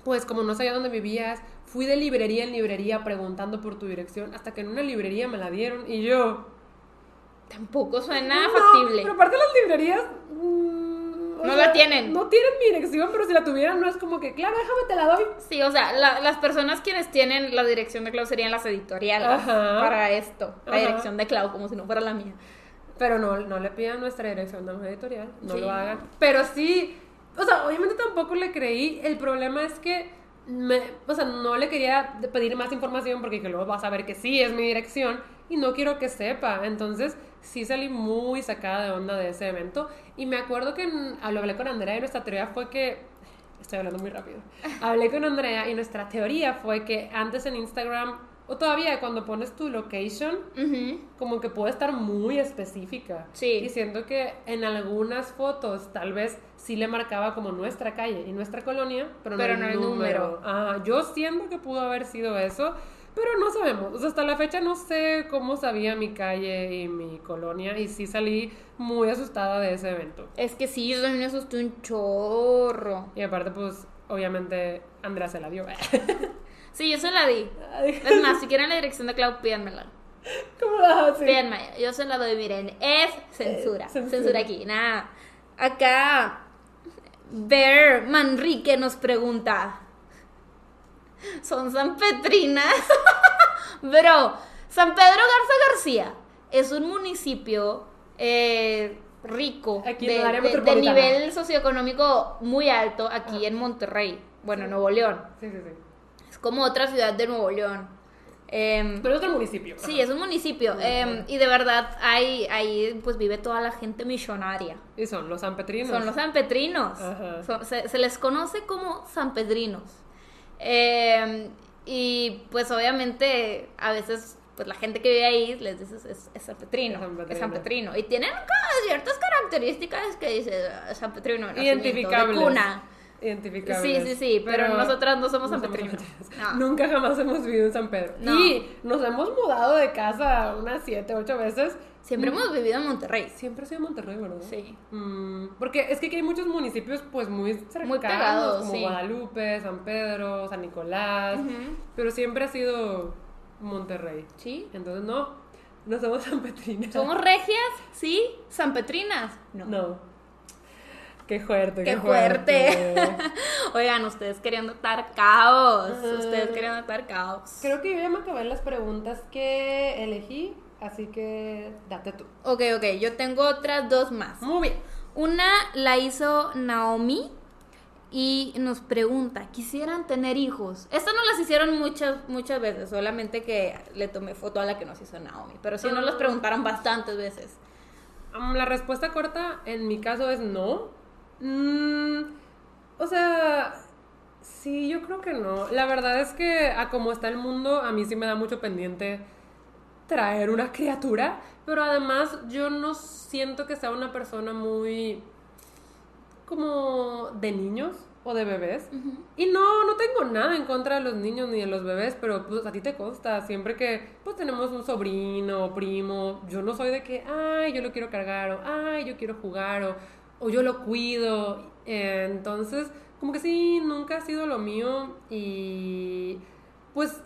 pues como no sabía dónde vivías, fui de librería en librería preguntando por tu dirección, hasta que en una librería me la dieron y yo... Tampoco suena No, factible. Pero aparte las librerías... No la tienen. No tienen mi dirección, pero si la tuvieran no es como que, claro, déjame te la doy. Sí, o sea, la- las personas quienes tienen la dirección de Clau serían las editoriales Ajá. para esto. La Ajá. dirección de Clau, como si no fuera la mía. Pero no, no le pidan nuestra dirección a una editorial, no Sí. lo hagan. Pero sí, o sea, obviamente tampoco le creí. El problema es que, me, o sea, no le quería pedir más información porque que luego vas a ver que sí es mi dirección y no quiero que sepa. Entonces, sí salí muy sacada de onda de ese evento. Y me acuerdo que en- hablé con Andrea y nuestra teoría fue que. Estoy hablando muy rápido. Hablé con Andrea y nuestra teoría fue que antes en Instagram, o todavía cuando pones tu location, Ujú. como que puede estar muy específica. Sí. Y siento que en algunas fotos tal vez sí le marcaba como nuestra calle y nuestra colonia, pero no, Pero el, no el número. número. Ah, yo siento que pudo haber sido eso, pero no sabemos. O sea, hasta la fecha no sé cómo sabía mi calle y mi colonia y sí salí muy asustada de ese evento. Es que sí, yo también me asusté un chorro. Y aparte, pues, obviamente, Andrea se la dio. Sí, yo se la di. Es más, si quieren la dirección de Clau, pídanmela. ¿Cómo la hace? Pídanme, yo se la doy, miren, es censura. Eh, censura. censura. aquí, nada. Acá, Bear Manrique nos pregunta: ¿Son San Petrinas? Bro, San Pedro Garza García es un municipio eh, rico, Aquí de, nivel socioeconómico muy alto aquí en Monterrey, bueno, Nuevo León. Sí, sí, sí. Es como otra ciudad de Nuevo León. Em, Pero es otro municipio. sí, es un municipio. em, y de verdad, ahí, ahí pues vive toda la gente millonaria. Y son los sanpetrinos. Son los sanpetrinos. Ajá. Son- se, se les conoce como sanpedrinos. Eh, y pues obviamente a veces pues la gente que vive ahí les dices es, es sanpetrino, Es es sanpetrino. Y tienen ciertas características que dice "Ah, nacimiento, de Identificables. cuna. Identificables. Sí, sí, sí, pero nosotras no somos no sanpetrinos. sanpetrinos. No. Nunca jamás hemos vivido en San Pedro. No. Y nos hemos mudado de casa unas siete, ocho veces. Siempre hemos vivido en Monterrey. Siempre he sido Monterrey, ¿verdad? Sí. Mm, porque es que aquí hay muchos municipios pues muy cercanos, Muy pegados, como sí. Guadalupe, San Pedro, San Nicolás, pero siempre ha sido Monterrey. Sí. Entonces no, no somos sanpetrinas. ¿Somos regias? Sí. ¿Sanpetrinas? No. Qué fuerte, qué, Qué fuerte. Oigan, ustedes queriendo estar caos. Ustedes queriendo estar caos. Creo que yo ya me acabé las preguntas que elegí, así que date tú. Ok, ok, yo tengo otras dos más. Muy bien. Una la hizo Naomi y nos pregunta, ¿quisieran tener hijos? Estas no las hicieron muchas, muchas veces, solamente que le tomé foto a la que nos hizo Naomi, pero sí nos las preguntaron bastantes veces. Um, la respuesta corta en mi caso es no. Mm, o sea, sí, yo creo que no. La verdad es que a como está el mundo, a mí sí me da mucho pendiente traer una criatura, pero además yo no siento que sea una persona muy como de niños o de bebés. Y no, no tengo nada en contra de los niños ni de los bebés, pero pues a ti te consta, siempre que pues tenemos un sobrino o primo, yo no soy de que, ay, yo lo quiero cargar o, ay, yo quiero jugar o, o yo lo cuido. Eh, entonces, como que sí, nunca ha sido lo mío y pues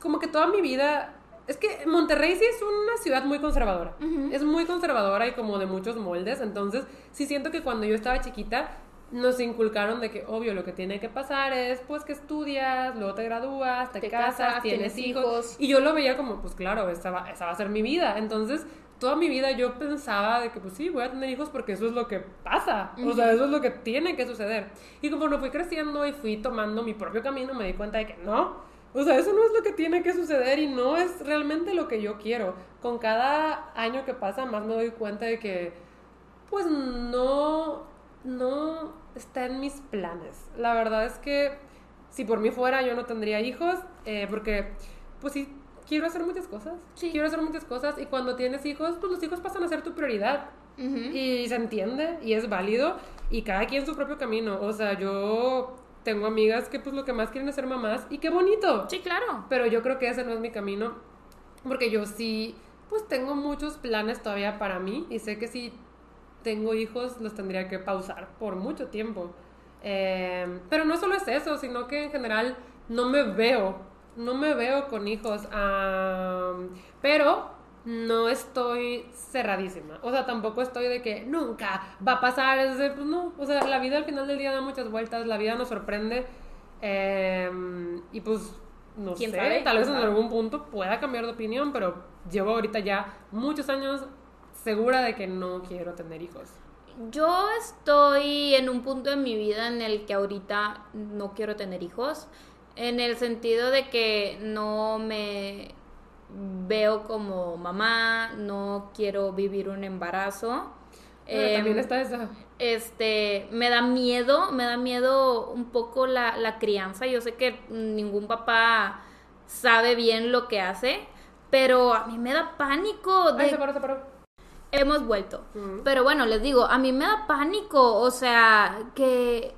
como que toda mi vida... Es que Monterrey sí es una ciudad muy conservadora. Es muy conservadora y como de muchos moldes. Entonces, sí siento que cuando yo estaba chiquita, nos inculcaron de que, obvio, lo que tiene que pasar es, pues, que estudias, luego te gradúas, te, Te casas, casas, tienes, tienes hijos. hijos. Y yo lo veía como, pues, claro, esa va, esa va a ser mi vida. Entonces, toda mi vida yo pensaba de que, pues, sí, voy a tener hijos porque eso es lo que pasa. O sea, eso es lo que tiene que suceder. Y como fui creciendo y fui tomando mi propio camino, me di cuenta de que no. O sea, eso no es lo que tiene que suceder y no es realmente lo que yo quiero. Con cada año que pasa, más me doy cuenta de que, pues no, no está en mis planes. La verdad es que si por mí fuera, yo no tendría hijos, eh, porque, pues sí, quiero hacer muchas cosas. Sí. Quiero hacer muchas cosas y cuando tienes hijos, pues los hijos pasan a ser tu prioridad. Ujú. Y se entiende y es válido y cada quien su propio camino. O sea, yo tengo amigas que pues lo que más quieren es ser mamás y qué bonito. Sí, claro. Pero yo creo que ese no es mi camino porque yo sí pues tengo muchos planes todavía para mí y sé que si tengo hijos los tendría que pausar por mucho tiempo. Eh, pero no solo es eso, sino que en general no me veo, no me veo con hijos. pero no estoy cerradísima. O sea, tampoco estoy de que nunca va a pasar. Es de, pues no. O sea, la vida al final del día da muchas vueltas, la vida nos sorprende. eh, y pues, no ¿Quién sé, sabe? tal vez en algún punto pueda cambiar de opinión, pero llevo ahorita ya muchos años segura de que no quiero tener hijos. Yo estoy en un punto en mi vida en el que ahorita no quiero tener hijos, en el sentido de que no me veo como mamá, no quiero vivir un embarazo. Pero Em, también está esa. este, me da miedo, me da miedo un poco la, la crianza. Yo sé que ningún papá sabe bien lo que hace, pero a mí me da pánico de Ay, se paró, se paró. hemos vuelto. Pero bueno, les digo, a mí me da pánico, o sea, que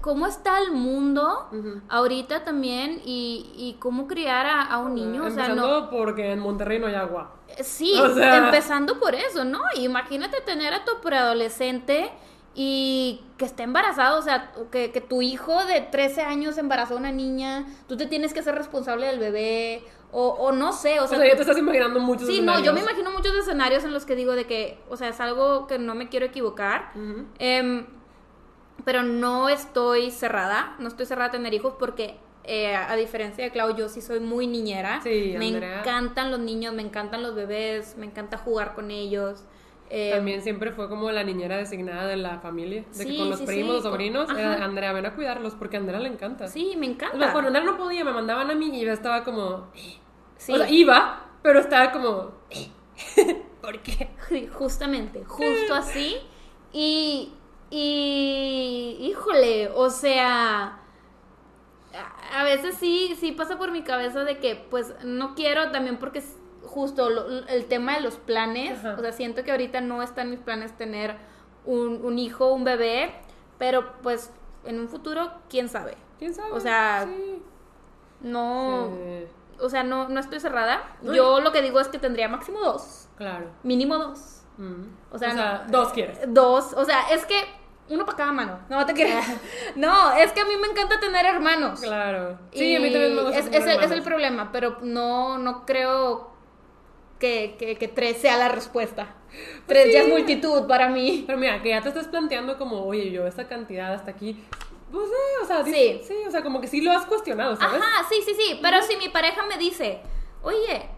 cómo está el mundo ahorita también y, y cómo criar a, a un niño, o sea, Empezando no porque en Monterrey no hay agua. sí, o sea- empezando por eso, ¿no? Imagínate tener a tu preadolescente y que esté embarazado, o sea, que, que tu hijo de 13 años embarazó a una niña, tú te tienes que ser responsable del bebé, o, o no sé, o O sea, sea, ya te estás imaginando muchos Sí, no, yo me escenarios. imagino muchos escenarios en los que digo de que, o sea, es algo que no me quiero equivocar. Pero no estoy cerrada, no estoy cerrada a tener hijos porque, eh, a diferencia de Clau, yo sí soy muy niñera. Sí, me Andrea. encantan los niños, me encantan los bebés, me encanta jugar con ellos. Em, También siempre fue como la niñera designada de la familia. De que Sí, con los sí, primos o sobrinos, con- era ajá. Andrea, ven a cuidarlos, porque a Andrea le encanta. Sí, me encanta. cuando Andrea no podía, me mandaban a mí y yo estaba como, "Eh, Sí. O sea, iba, pero estaba como... ¿Por qué? Justamente, justo así. Y, y, híjole, o sea, a- veces sí, sí pasa por mi cabeza de que, pues, no quiero también porque es justo lo- el tema de los planes, Ajá. o sea, siento que ahorita no está en mis planes tener un, un hijo, un bebé, pero pues en un futuro, quién sabe. ¿Quién sabe? O sea, Sí. No, Sí, o sea, no, no estoy cerrada. Yo lo que digo es que tendría máximo dos, claro. mínimo dos. Mm. O sea, no- dos quieres. Dos, o sea, es que uno para cada mano. No te creas. No, es que a mí me encanta tener hermanos. Claro. Sí, a mí también me gusta. Es, tener es el, es el problema, pero no, no creo que, que, que tres sea la respuesta. Tres ya es sí. multitud para mí. Pero mira, que ya te estás planteando como, oye, yo esta cantidad hasta aquí. Pues sí, o sea, di- Sí. sí, o sea, como que sí lo has cuestionado, ¿sabes? Ajá, sí, sí, sí. Pero si mi pareja me dice, oye,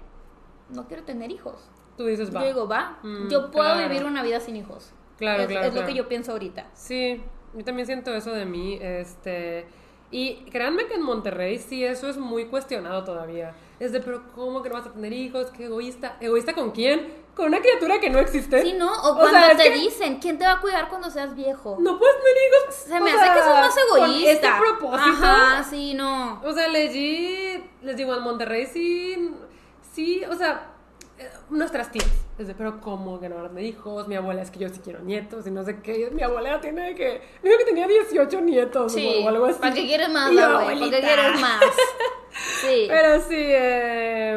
no quiero tener hijos. Tú dices, va. Yo digo, va, Mm, yo puedo claro. vivir una vida sin hijos. Claro, es, claro, es lo claro. que yo pienso ahorita. Sí, yo también siento eso de mí, este... Y créanme que en Monterrey sí eso es muy cuestionado todavía. Es de, pero ¿cómo que no vas a tener hijos? ¿Qué egoísta? ¿Egoísta con quién? ¿Con una criatura que no existe? Sí, ¿no? O O cuando sea, te que- dicen, ¿quién te va a cuidar cuando seas viejo? No puedes tener hijos. Se me o hace que sea, son más con egoístas. este propósito. Ajá, sí, no. O sea, legit, les digo, en Monterrey sí, sí, o sea, eh, nuestras tías. De, pero ¿cómo que no tener hijos? Mi abuela es que yo sí quiero nietos y no sé qué. Mi abuela tiene que, dijo que tenía 18 nietos Sí. o algo así. ¿Para qué quieres más, güey? ¿Para qué quieres más? Sí. Pero sí, eh,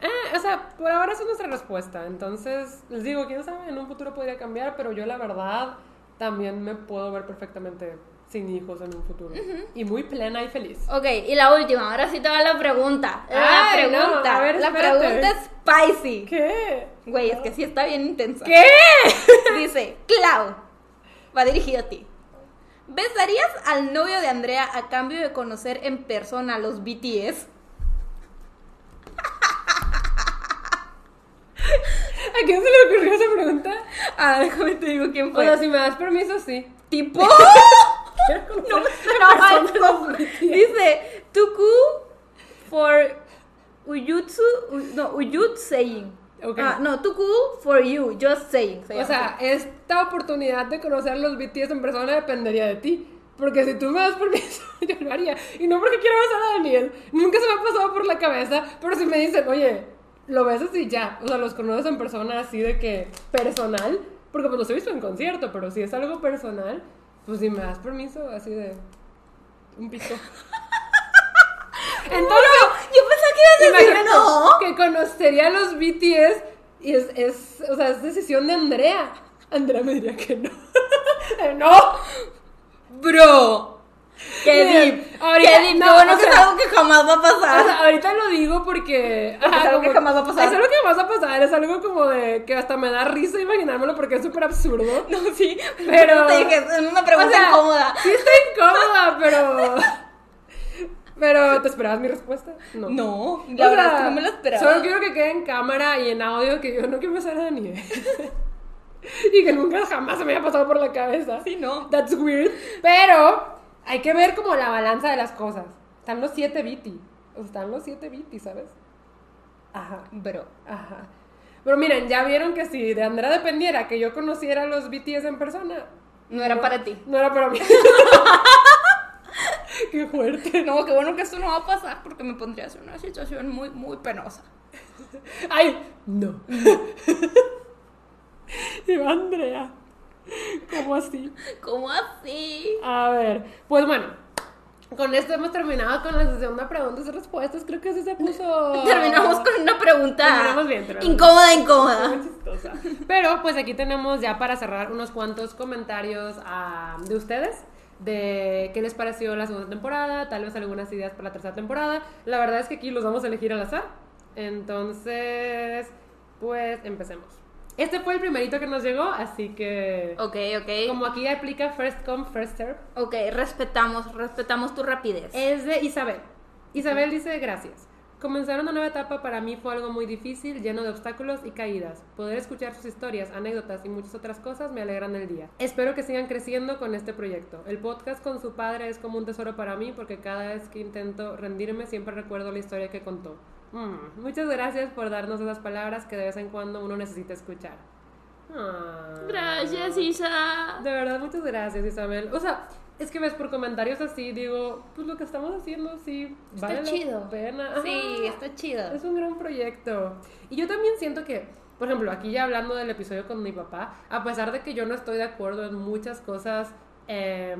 eh, o sea, por ahora esa es nuestra respuesta. Entonces, les digo, quién sabe, en un futuro podría cambiar, pero yo la verdad también me puedo ver perfectamente sin hijos en un futuro. Y muy plena y feliz. Ok, y la última, ahora sí te va la pregunta. La Ay, no, pregunta. a ver, la pregunta es spicy. ¿Qué? Güey, es que sí está bien intensa. ¿Qué? Dice, Clau, va dirigido a ti. ¿Besarías al novio de Andrea a cambio de conocer en persona los BTS? ¿A quién se le ocurrió esa pregunta? Ah, déjame te digo quién O fue. sea, si me das permiso, sí. tipo. Quiero conocer no esto. BTS. Dice, Tuku for Uyutsu, no, Uyut saying. Ok. Ah, no, Tuku for you, just saying. se O sea, esta oportunidad de conocer los BTS en persona dependería de ti. Porque si tú me das permiso, yo lo haría. Y no porque quiero besar a Daniel. Nunca se me ha pasado por la cabeza. Pero si me dicen, oye, lo besas y ya. O sea, los conoces en persona así de que personal. Porque pues los he visto en concierto. Pero si es algo personal, pues si me das permiso, así de. Un pico. Entonces, Yo pensaba que ibas a decir no. que conocería a los BTS y es, es, o sea, es decisión de Andrea. Andrea me diría que no. ¡No! Bro. Qué deep. ahorita- Qué deep. no, bueno o es algo que jamás va a O pasar. sea, ahorita lo digo porque... Porque es algo que jamás va a pasar. Es algo que jamás va a pasar. Es algo como de que hasta me da risa imaginármelo porque es súper absurdo. no, sí. Pero- Te dije, es una pregunta O sea, incómoda. Sí está incómoda, pero... Pero, ¿te esperabas mi respuesta? No. No, O la verdad sea, es que no me lo esperaba. Solo quiero que quede en cámara y en audio que yo no quiero besar a Daniel. y que nunca jamás se me haya pasado por la cabeza. Sí, no. That's weird. Pero hay que ver como la balanza de las cosas. Están los 7 biti. Están los 7 biti, ¿sabes? Ajá, Bro. ajá. Pero miren, ya vieron que si de Andrea dependiera que yo conociera a los BTS en persona. No era para ti. No era para mí. Qué fuerte. No, qué bueno que esto no va a pasar porque me pondrías en una situación muy, muy penosa. Ay, no. y Andrea. ¿Cómo así? ¿Cómo así? A ver, pues bueno, con esto hemos terminado con la sesión de preguntas y respuestas. Creo que así se puso. Terminamos con una pregunta Terminamos bien, terminamos incómoda, incómoda. Muy chistosa. Pero pues aquí tenemos ya para cerrar unos cuantos comentarios ah, de ustedes. De qué les pareció la segunda temporada, tal vez algunas ideas para la tercera temporada. La verdad es que aquí los vamos a elegir al azar. Entonces, pues empecemos. Este fue el primerito que nos llegó, así que Ok, ok. como aquí aplica first come, first serve, Ok, respetamos, respetamos tu rapidez. es de Isabel. Isabel dice gracias. Comenzar una nueva etapa para mí fue algo muy difícil, lleno de obstáculos y caídas. Poder escuchar sus historias, anécdotas y muchas otras cosas me alegran el día. Espero que sigan creciendo con este proyecto. El podcast con su padre es como un tesoro para mí porque cada vez que intento rendirme siempre recuerdo la historia que contó. Mm, muchas gracias por darnos esas palabras que de vez en cuando uno necesita escuchar. Ah. Gracias, Isa. De verdad, muchas gracias, Isabel. O sea, es que ves por comentarios así, digo, pues lo que estamos haciendo sí Está vale chido. la pena. Sí, está chido. Es un gran proyecto. Y yo también siento que, por ejemplo, aquí ya hablando del episodio con mi papá, a pesar de que yo no estoy de acuerdo en muchas cosas, eh,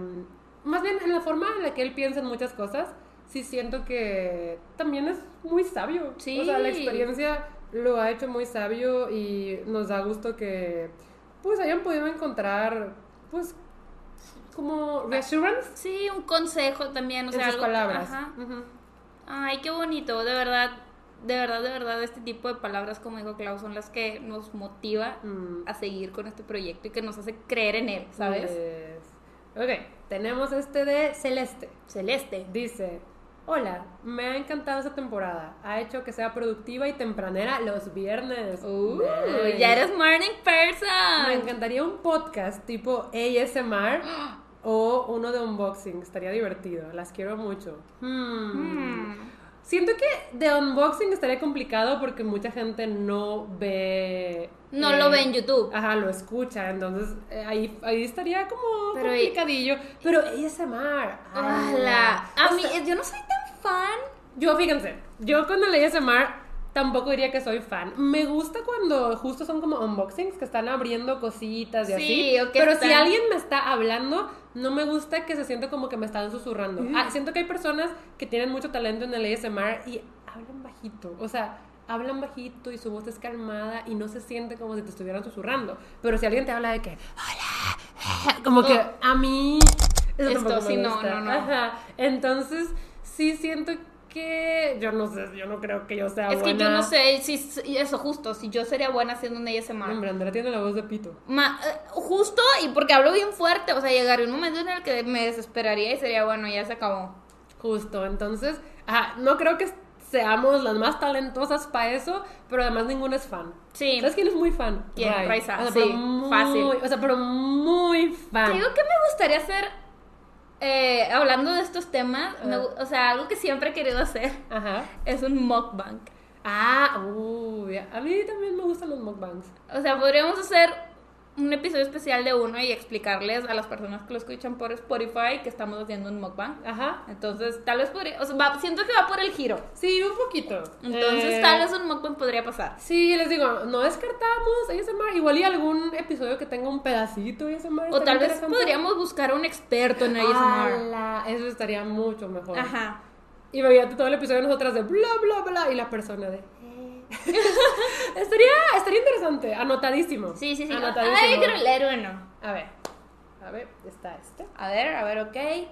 más bien en la forma en la que él piensa en muchas cosas, sí siento que también es muy sabio. Sí. O sea, la experiencia lo ha hecho muy sabio y nos da gusto que pues hayan podido encontrar pues como reassurance Sí, un consejo también, o en sea, sus algo- palabras. Ajá. Ujú. Ay, qué bonito, de verdad, de verdad, de verdad, este tipo de palabras, como dijo Klaus, son las que nos motiva Mm. a seguir con este proyecto y que nos hace creer en él, ¿sabes? Yes. Ok, tenemos este de Celeste. Celeste. Dice, hola, me ha encantado esta temporada. Ha hecho que sea productiva y tempranera los viernes. Uh, Nice. ya eres morning Me person. encantaría un podcast tipo ASMR o uno de unboxing. Estaría divertido. Las quiero mucho. Hmm. Hmm. Siento que de unboxing estaría complicado porque mucha gente no ve... No eh, lo ve en YouTube. Ajá, lo escucha, entonces eh, ahí, ahí estaría como Pero- complicadillo. Pero ASMR. Hola. A O mí, sea, yo no soy tan fan. yo, fíjense, yo con el ASMR tampoco diría que soy fan. Me gusta cuando justo son como unboxings que están abriendo cositas y Sí, así. pero si alguien me está hablando, no me gusta que se sienta como que me están susurrando. Ah, siento que hay personas que tienen mucho talento en el ASMR y hablan bajito. O sea, hablan bajito y su voz es calmada y no se siente como si te estuvieran susurrando. Pero si alguien te habla de que, hola, como que Oh. a mí... Eso Esto sí, no, no, no. Ajá. Entonces, sí siento que yo no sé, yo no creo que yo sea Es que buena. yo no sé si eso justo, si yo sería buena haciendo un ASMR. Hombre, Andrea tiene la voz de pito. Ma- eh, justo y porque hablo bien fuerte, o sea, llegaría un momento en el que me desesperaría y sería bueno, ya se acabó. Justo, entonces, ajá, no creo que seamos las más talentosas para eso, pero además ninguno es fan. Sí. ¿Sabes quién es muy fan? ¿Quién? Rai. Raiza, O sea, sí, muy- fácil. O sea, pero muy fan. Te digo que me gustaría hacer, eh, hablando de estos temas, me gu- o sea, algo que siempre he querido hacer es un mukbang. Ah, uy, a mí también me gustan los mukbangs. O sea, podríamos hacer un episodio especial de uno y explicarles a las personas que lo escuchan por Spotify que estamos haciendo un mukbang. Ajá. Entonces, tal vez podría, o sea, va- siento que va por el giro. Sí, un poquito. Entonces, Eh, tal vez un mukbang podría pasar. Sí, les digo, no descartamos ASMR. Igual y algún episodio que tenga un pedacito de ASMR. O tal vez podríamos buscar un experto en ASMR. ¡Hala! Eso estaría mucho mejor. Ajá. Y veía todo el episodio de nosotras de bla, bla, bla. Y la persona de. estaría, estaría interesante. Anotadísimo. Sí, sí, sí. Anotadísimo. Ay, quiero leer uno. A ver. A ver, está este. A ver, a ver, ok.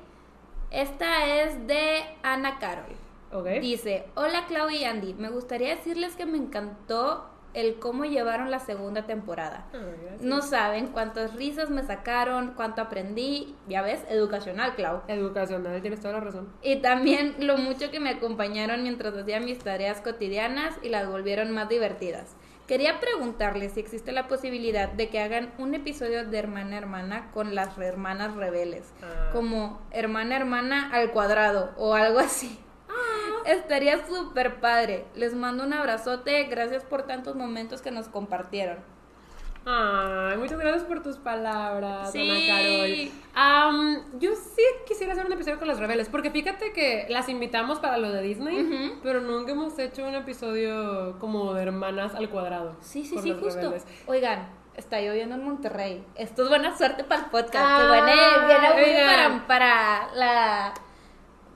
Esta es de Ana Carol. Ok. Dice, hola Clau y Andy, me gustaría decirles que me encantó el cómo llevaron la segunda temporada. Ah. No saben cuántas risas me sacaron, cuánto aprendí, ya ves, educacional, Clau. Educacional, tienes toda la razón. Y también lo mucho que me acompañaron mientras hacía mis tareas cotidianas y las volvieron más divertidas. Quería preguntarles si existe la posibilidad de que hagan un episodio de hermana hermana con las hermanas rebeldes, Ah. como hermana hermana al cuadrado o algo así. Estaría súper padre. Les mando un abrazote. Gracias por tantos momentos que nos compartieron. Ay, muchas gracias por tus palabras, Sí. Ana Carol. Yo sí quisiera hacer un episodio con las rebeldes, porque fíjate que las invitamos para lo de Disney, pero nunca hemos hecho un episodio como de hermanas al cuadrado. Sí, sí, sí, justo. rebeldes. Oigan, está lloviendo en Monterrey. Esto es buena suerte para el podcast. Ah, Qué buena, bien augurio oigan. para, para la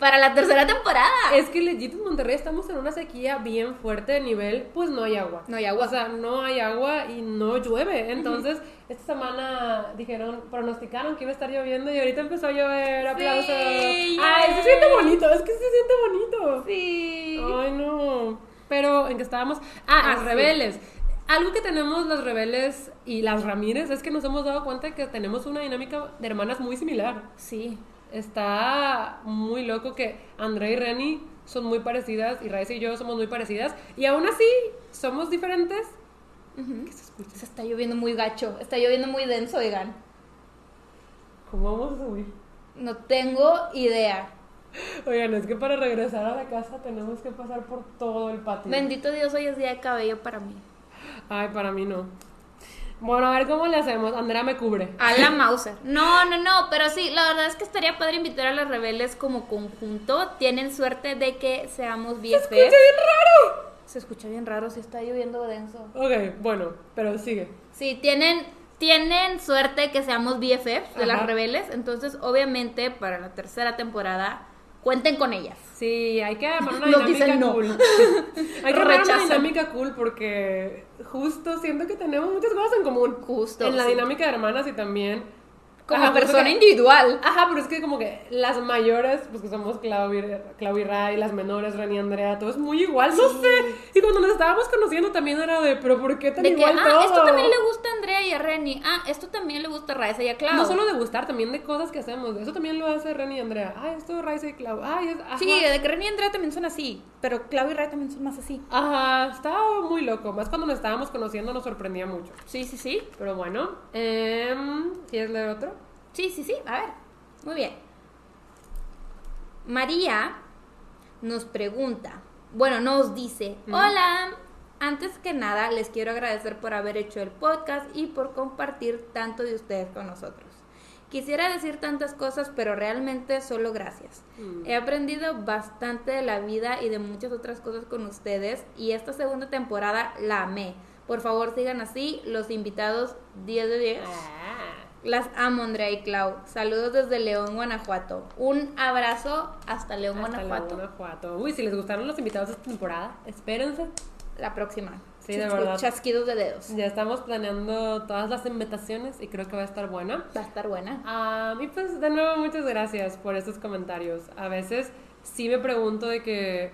para la tercera temporada. Es que legit en Monterrey estamos en una sequía bien fuerte de nivel, pues no hay agua. No hay agua. O sea, no hay agua y no llueve. Entonces, esta semana dijeron, pronosticaron que iba a estar lloviendo y ahorita empezó a llover. Aplausos. Sí, Ay, se siente bonito, es que se siente bonito. Sí. Ay, no. Pero, ¿en qué estábamos? Ah, Ah, las sí. rebeldes. Algo que tenemos los rebeldes y las Ramírez es que nos hemos dado cuenta que tenemos una dinámica de hermanas muy similar. Sí. Está muy loco que Andrea y Reni son muy parecidas y Raíssa y yo somos muy parecidas y aún así somos diferentes. ¿Qué se escucha? Se está lloviendo muy gacho. Está lloviendo muy denso, oigan. ¿Cómo vamos a subir? No tengo idea. Oigan, es que para regresar a la casa tenemos que pasar por todo el patio. Bendito Dios, hoy es día de cabello para mí. Ay, para mí no. Bueno, a ver cómo le hacemos. Andrea me cubre. A la Mauser. No, no, no, pero sí, la verdad es que estaría padre invitar a las rebeldes como conjunto. Tienen suerte de que seamos BFF. ¡Se escucha bien raro! Se escucha bien raro si está lloviendo denso. Ok, bueno, pero sigue. Sí, tienen, tienen suerte que seamos BFF de Ajá. las rebeldes. Entonces, obviamente, para la tercera temporada, cuenten con ellas. Sí, hay que armar una dinámica no. cool. hay que armar una dinámica cool porque justo siento que tenemos muchas cosas en común. Justo, En la sí. dinámica de hermanas y también. Como Ajá, persona individual. Ajá, pero es que como que las mayores, pues que somos Clau y, Clau y Ray, las menores, Rani y Andrea, todo es muy igual, no sé. Y cuando nos estábamos conociendo también era de, pero ¿por qué tan De que, igual ah, todo? esto también le gusta a Andrea y a Reni. Ah, esto también le gusta a Raisa y a Clau. No solo de gustar, también de cosas que hacemos. Eso también lo hace Rani y Andrea. Ah, esto Ray y Clau. Ay, es, ajá. Sí, de que Reni y Andrea también son así. Pero Clau y Ray también son más así. Ajá, estaba muy loco. Más cuando nos estábamos conociendo nos sorprendía mucho. Sí, sí, sí. Pero bueno, eh, ¿quieres leer otro? Sí, sí, sí. A ver. Muy bien. María nos pregunta, bueno, nos dice, hola, antes que nada les quiero agradecer por haber hecho el podcast y por compartir tanto de ustedes con nosotros. Quisiera decir tantas cosas, pero realmente solo gracias. Mm. He aprendido bastante de la vida y de muchas otras cosas con ustedes y esta segunda temporada la amé. Por favor, sigan así, los invitados 10 de 10. Las amo, Andrea y Clau. Saludos desde León, Guanajuato. Un abrazo hasta León, Hasta Guanajuato. León, Guanajuato. Uy, si les gustaron los invitados de esta temporada, espérense. La próxima. Sí, de verdad. Chasquidos de dedos. Ya estamos planeando todas las invitaciones y creo que va a estar buena. Va a estar buena. Ah, y pues de nuevo muchas gracias por estos comentarios. A veces sí me pregunto de que,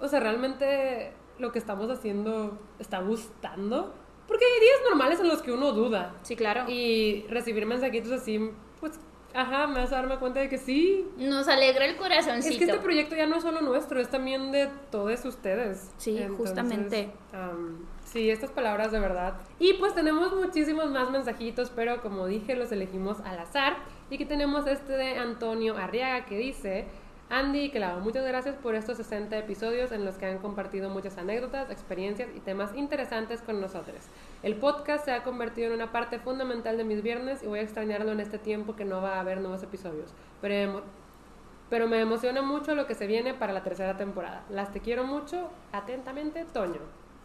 o sea, realmente lo que estamos haciendo está gustando. Porque hay días normales en los que uno duda. Sí, claro. Y recibir mensajitos así, pues, ajá, me hace darme cuenta de que sí. Nos alegra el corazoncito. Es que este proyecto ya no es solo nuestro, es también de todos ustedes. Sí, justamente. am, sí, estas palabras de verdad. Y pues tenemos muchísimos más mensajitos, pero como dije, los elegimos al azar. Y aquí tenemos este de Antonio Arriaga que dice... Andy y Clau, muchas gracias por estos 60 episodios en los que han compartido muchas anécdotas, experiencias y temas interesantes con nosotros. El podcast se ha convertido en una parte fundamental de mis viernes y voy a extrañarlo en este tiempo que no va a haber nuevos episodios. Pero me emociona mucho lo que se viene para la tercera temporada. Las te quiero mucho. Atentamente, Toño.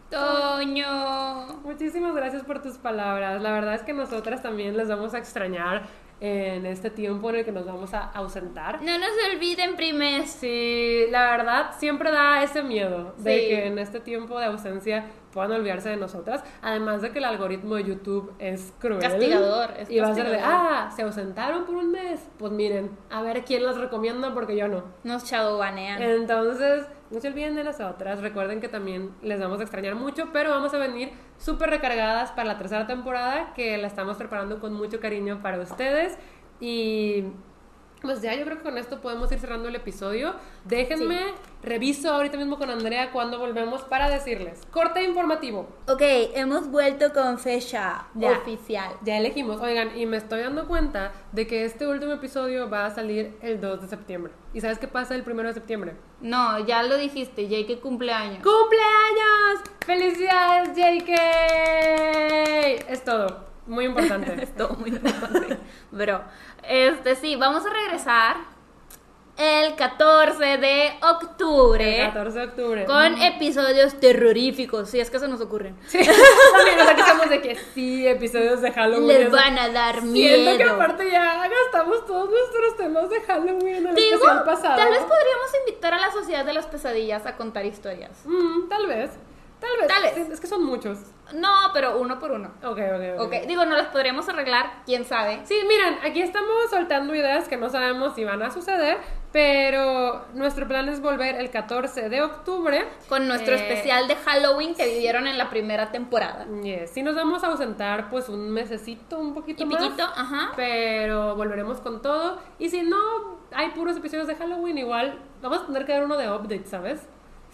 Toño. Muchísimas gracias por tus palabras. La verdad es que nosotras también les vamos a extrañar en este tiempo en el que nos vamos a ausentar. No nos olviden, primes. Sí, la verdad siempre da ese miedo de Sí. que en este tiempo de ausencia puedan olvidarse de nosotras. Además de que el algoritmo de YouTube es cruel. Castigador, es y va a ser de, ah, se ausentaron por un mes. Pues miren, a ver quién las recomienda porque yo no. Nos shadowbanean. Entonces, no se olviden de nosotras. Recuerden que también les vamos a extrañar mucho, pero vamos a venir súper recargadas para la tercera temporada que la estamos preparando con mucho cariño para ustedes. Y pues ya yo creo que con esto podemos ir cerrando el episodio. Déjenme, reviso ahorita mismo con Andrea cuando volvemos para decirles. Corte informativo. Ok, hemos vuelto con fecha Ya. oficial. Ya elegimos. Oigan, y me estoy dando cuenta de que este último episodio va a salir el 2 de septiembre. ¿Y sabes qué pasa el 1 de septiembre? No, ya lo dijiste, Jake cumpleaños. ¡Cumpleaños! ¡Felicidades, JK! Es todo. Muy importante. Es todo muy importante. Bro, este sí, vamos a regresar el 14 de octubre El 14 de octubre. con episodios terroríficos, si es que se nos ocurren. Sí, también, o sea, que estamos de que sí, episodios de Halloween. Les van a dar Siento que miedo. aparte ya gastamos todos nuestros temas de Halloween en Digo, pasado. tal vez podríamos invitar a la Sociedad de las Pesadillas a contar historias. Mm, tal vez. Tal vez. Tal vez. Sí, Es que son muchos. No, pero uno por uno. Ok, ok, ok. Ok, digo, no las podríamos arreglar, quién sabe. Sí, miren, aquí estamos soltando ideas que no sabemos si van a suceder, pero nuestro plan es volver el 14 de octubre. Con nuestro Eh, especial de Halloween que vivieron en la primera temporada. Yes. Sí nos vamos a ausentar pues un mesecito, un poquito Y más. piquito, ajá. Pero volveremos con todo. Y si no hay puros episodios de Halloween, igual vamos a tener que dar uno de update, ¿sabes?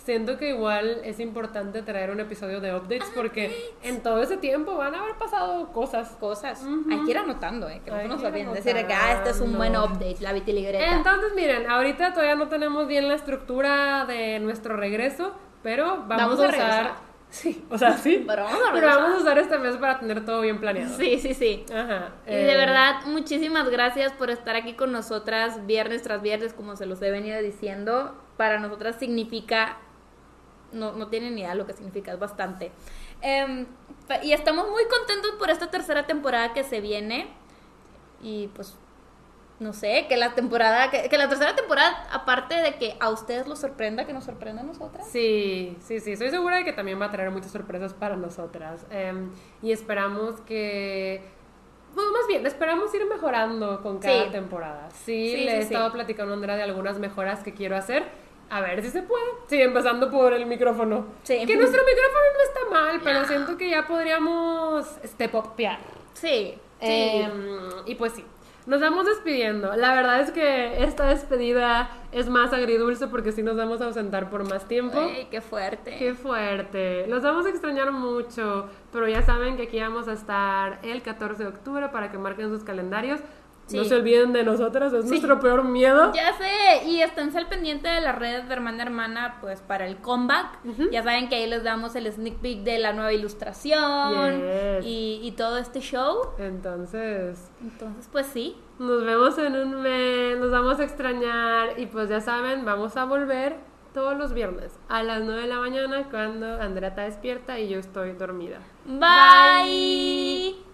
Siento que igual es importante traer un episodio de updates porque en todo ese tiempo van a haber pasado cosas. Cosas. Ujú. Hay que ir anotando, ¿eh? Que no nos olviden decir que ah, este es un buen update, la vitiligreta. Entonces, miren, ahorita todavía no tenemos bien la estructura de nuestro regreso, pero vamos, Vamos a a usar. regresar. Sí, o sea, sí. Pero vamos a Pero vamos a usar este mes para tener todo bien planeado. Sí, sí, sí. Ajá. Y eh, de verdad, muchísimas gracias por estar aquí con nosotras viernes tras viernes, como se los he venido diciendo. Para nosotras significa, no, no tienen ni idea lo que significa, es bastante. Em, y estamos muy contentos por esta tercera temporada que se viene. Y pues, no sé, que la temporada, que, que la tercera temporada, aparte de que a ustedes los sorprenda, que nos sorprenda a nosotras. Sí, sí, sí. Estoy segura de que también va a traer muchas sorpresas para nosotras. Em, y esperamos que. Bueno, más bien, esperamos ir mejorando con cada Sí. temporada. Sí, Sí, le he sí. estado platicando a Andrea de algunas mejoras que quiero hacer. A ver si se puede. Sí, empezando por el micrófono. Sí. Que nuestro micrófono no está mal, pero No. siento que ya podríamos step upear. Sí, sí. Em, y pues sí, nos vamos despidiendo. La verdad es que esta despedida es más agridulce porque sí nos vamos a ausentar por más tiempo. Ay, qué fuerte. Qué fuerte. Los vamos a extrañar mucho, pero ya saben que aquí vamos a estar el 14 de octubre para que marquen sus calendarios. No se olviden de nosotras, es Sí. nuestro peor miedo. Ya sé, y esténse al pendiente de las redes de hermana hermana, pues para el comeback. Ya saben que ahí les damos el sneak peek de la nueva ilustración Yes. y, y todo este show. Entonces, Entonces, pues sí. nos vemos en un mes, nos vamos a extrañar y pues ya saben, vamos a volver todos los viernes a las 9 de la mañana cuando Andrea está despierta y yo estoy dormida. Bye.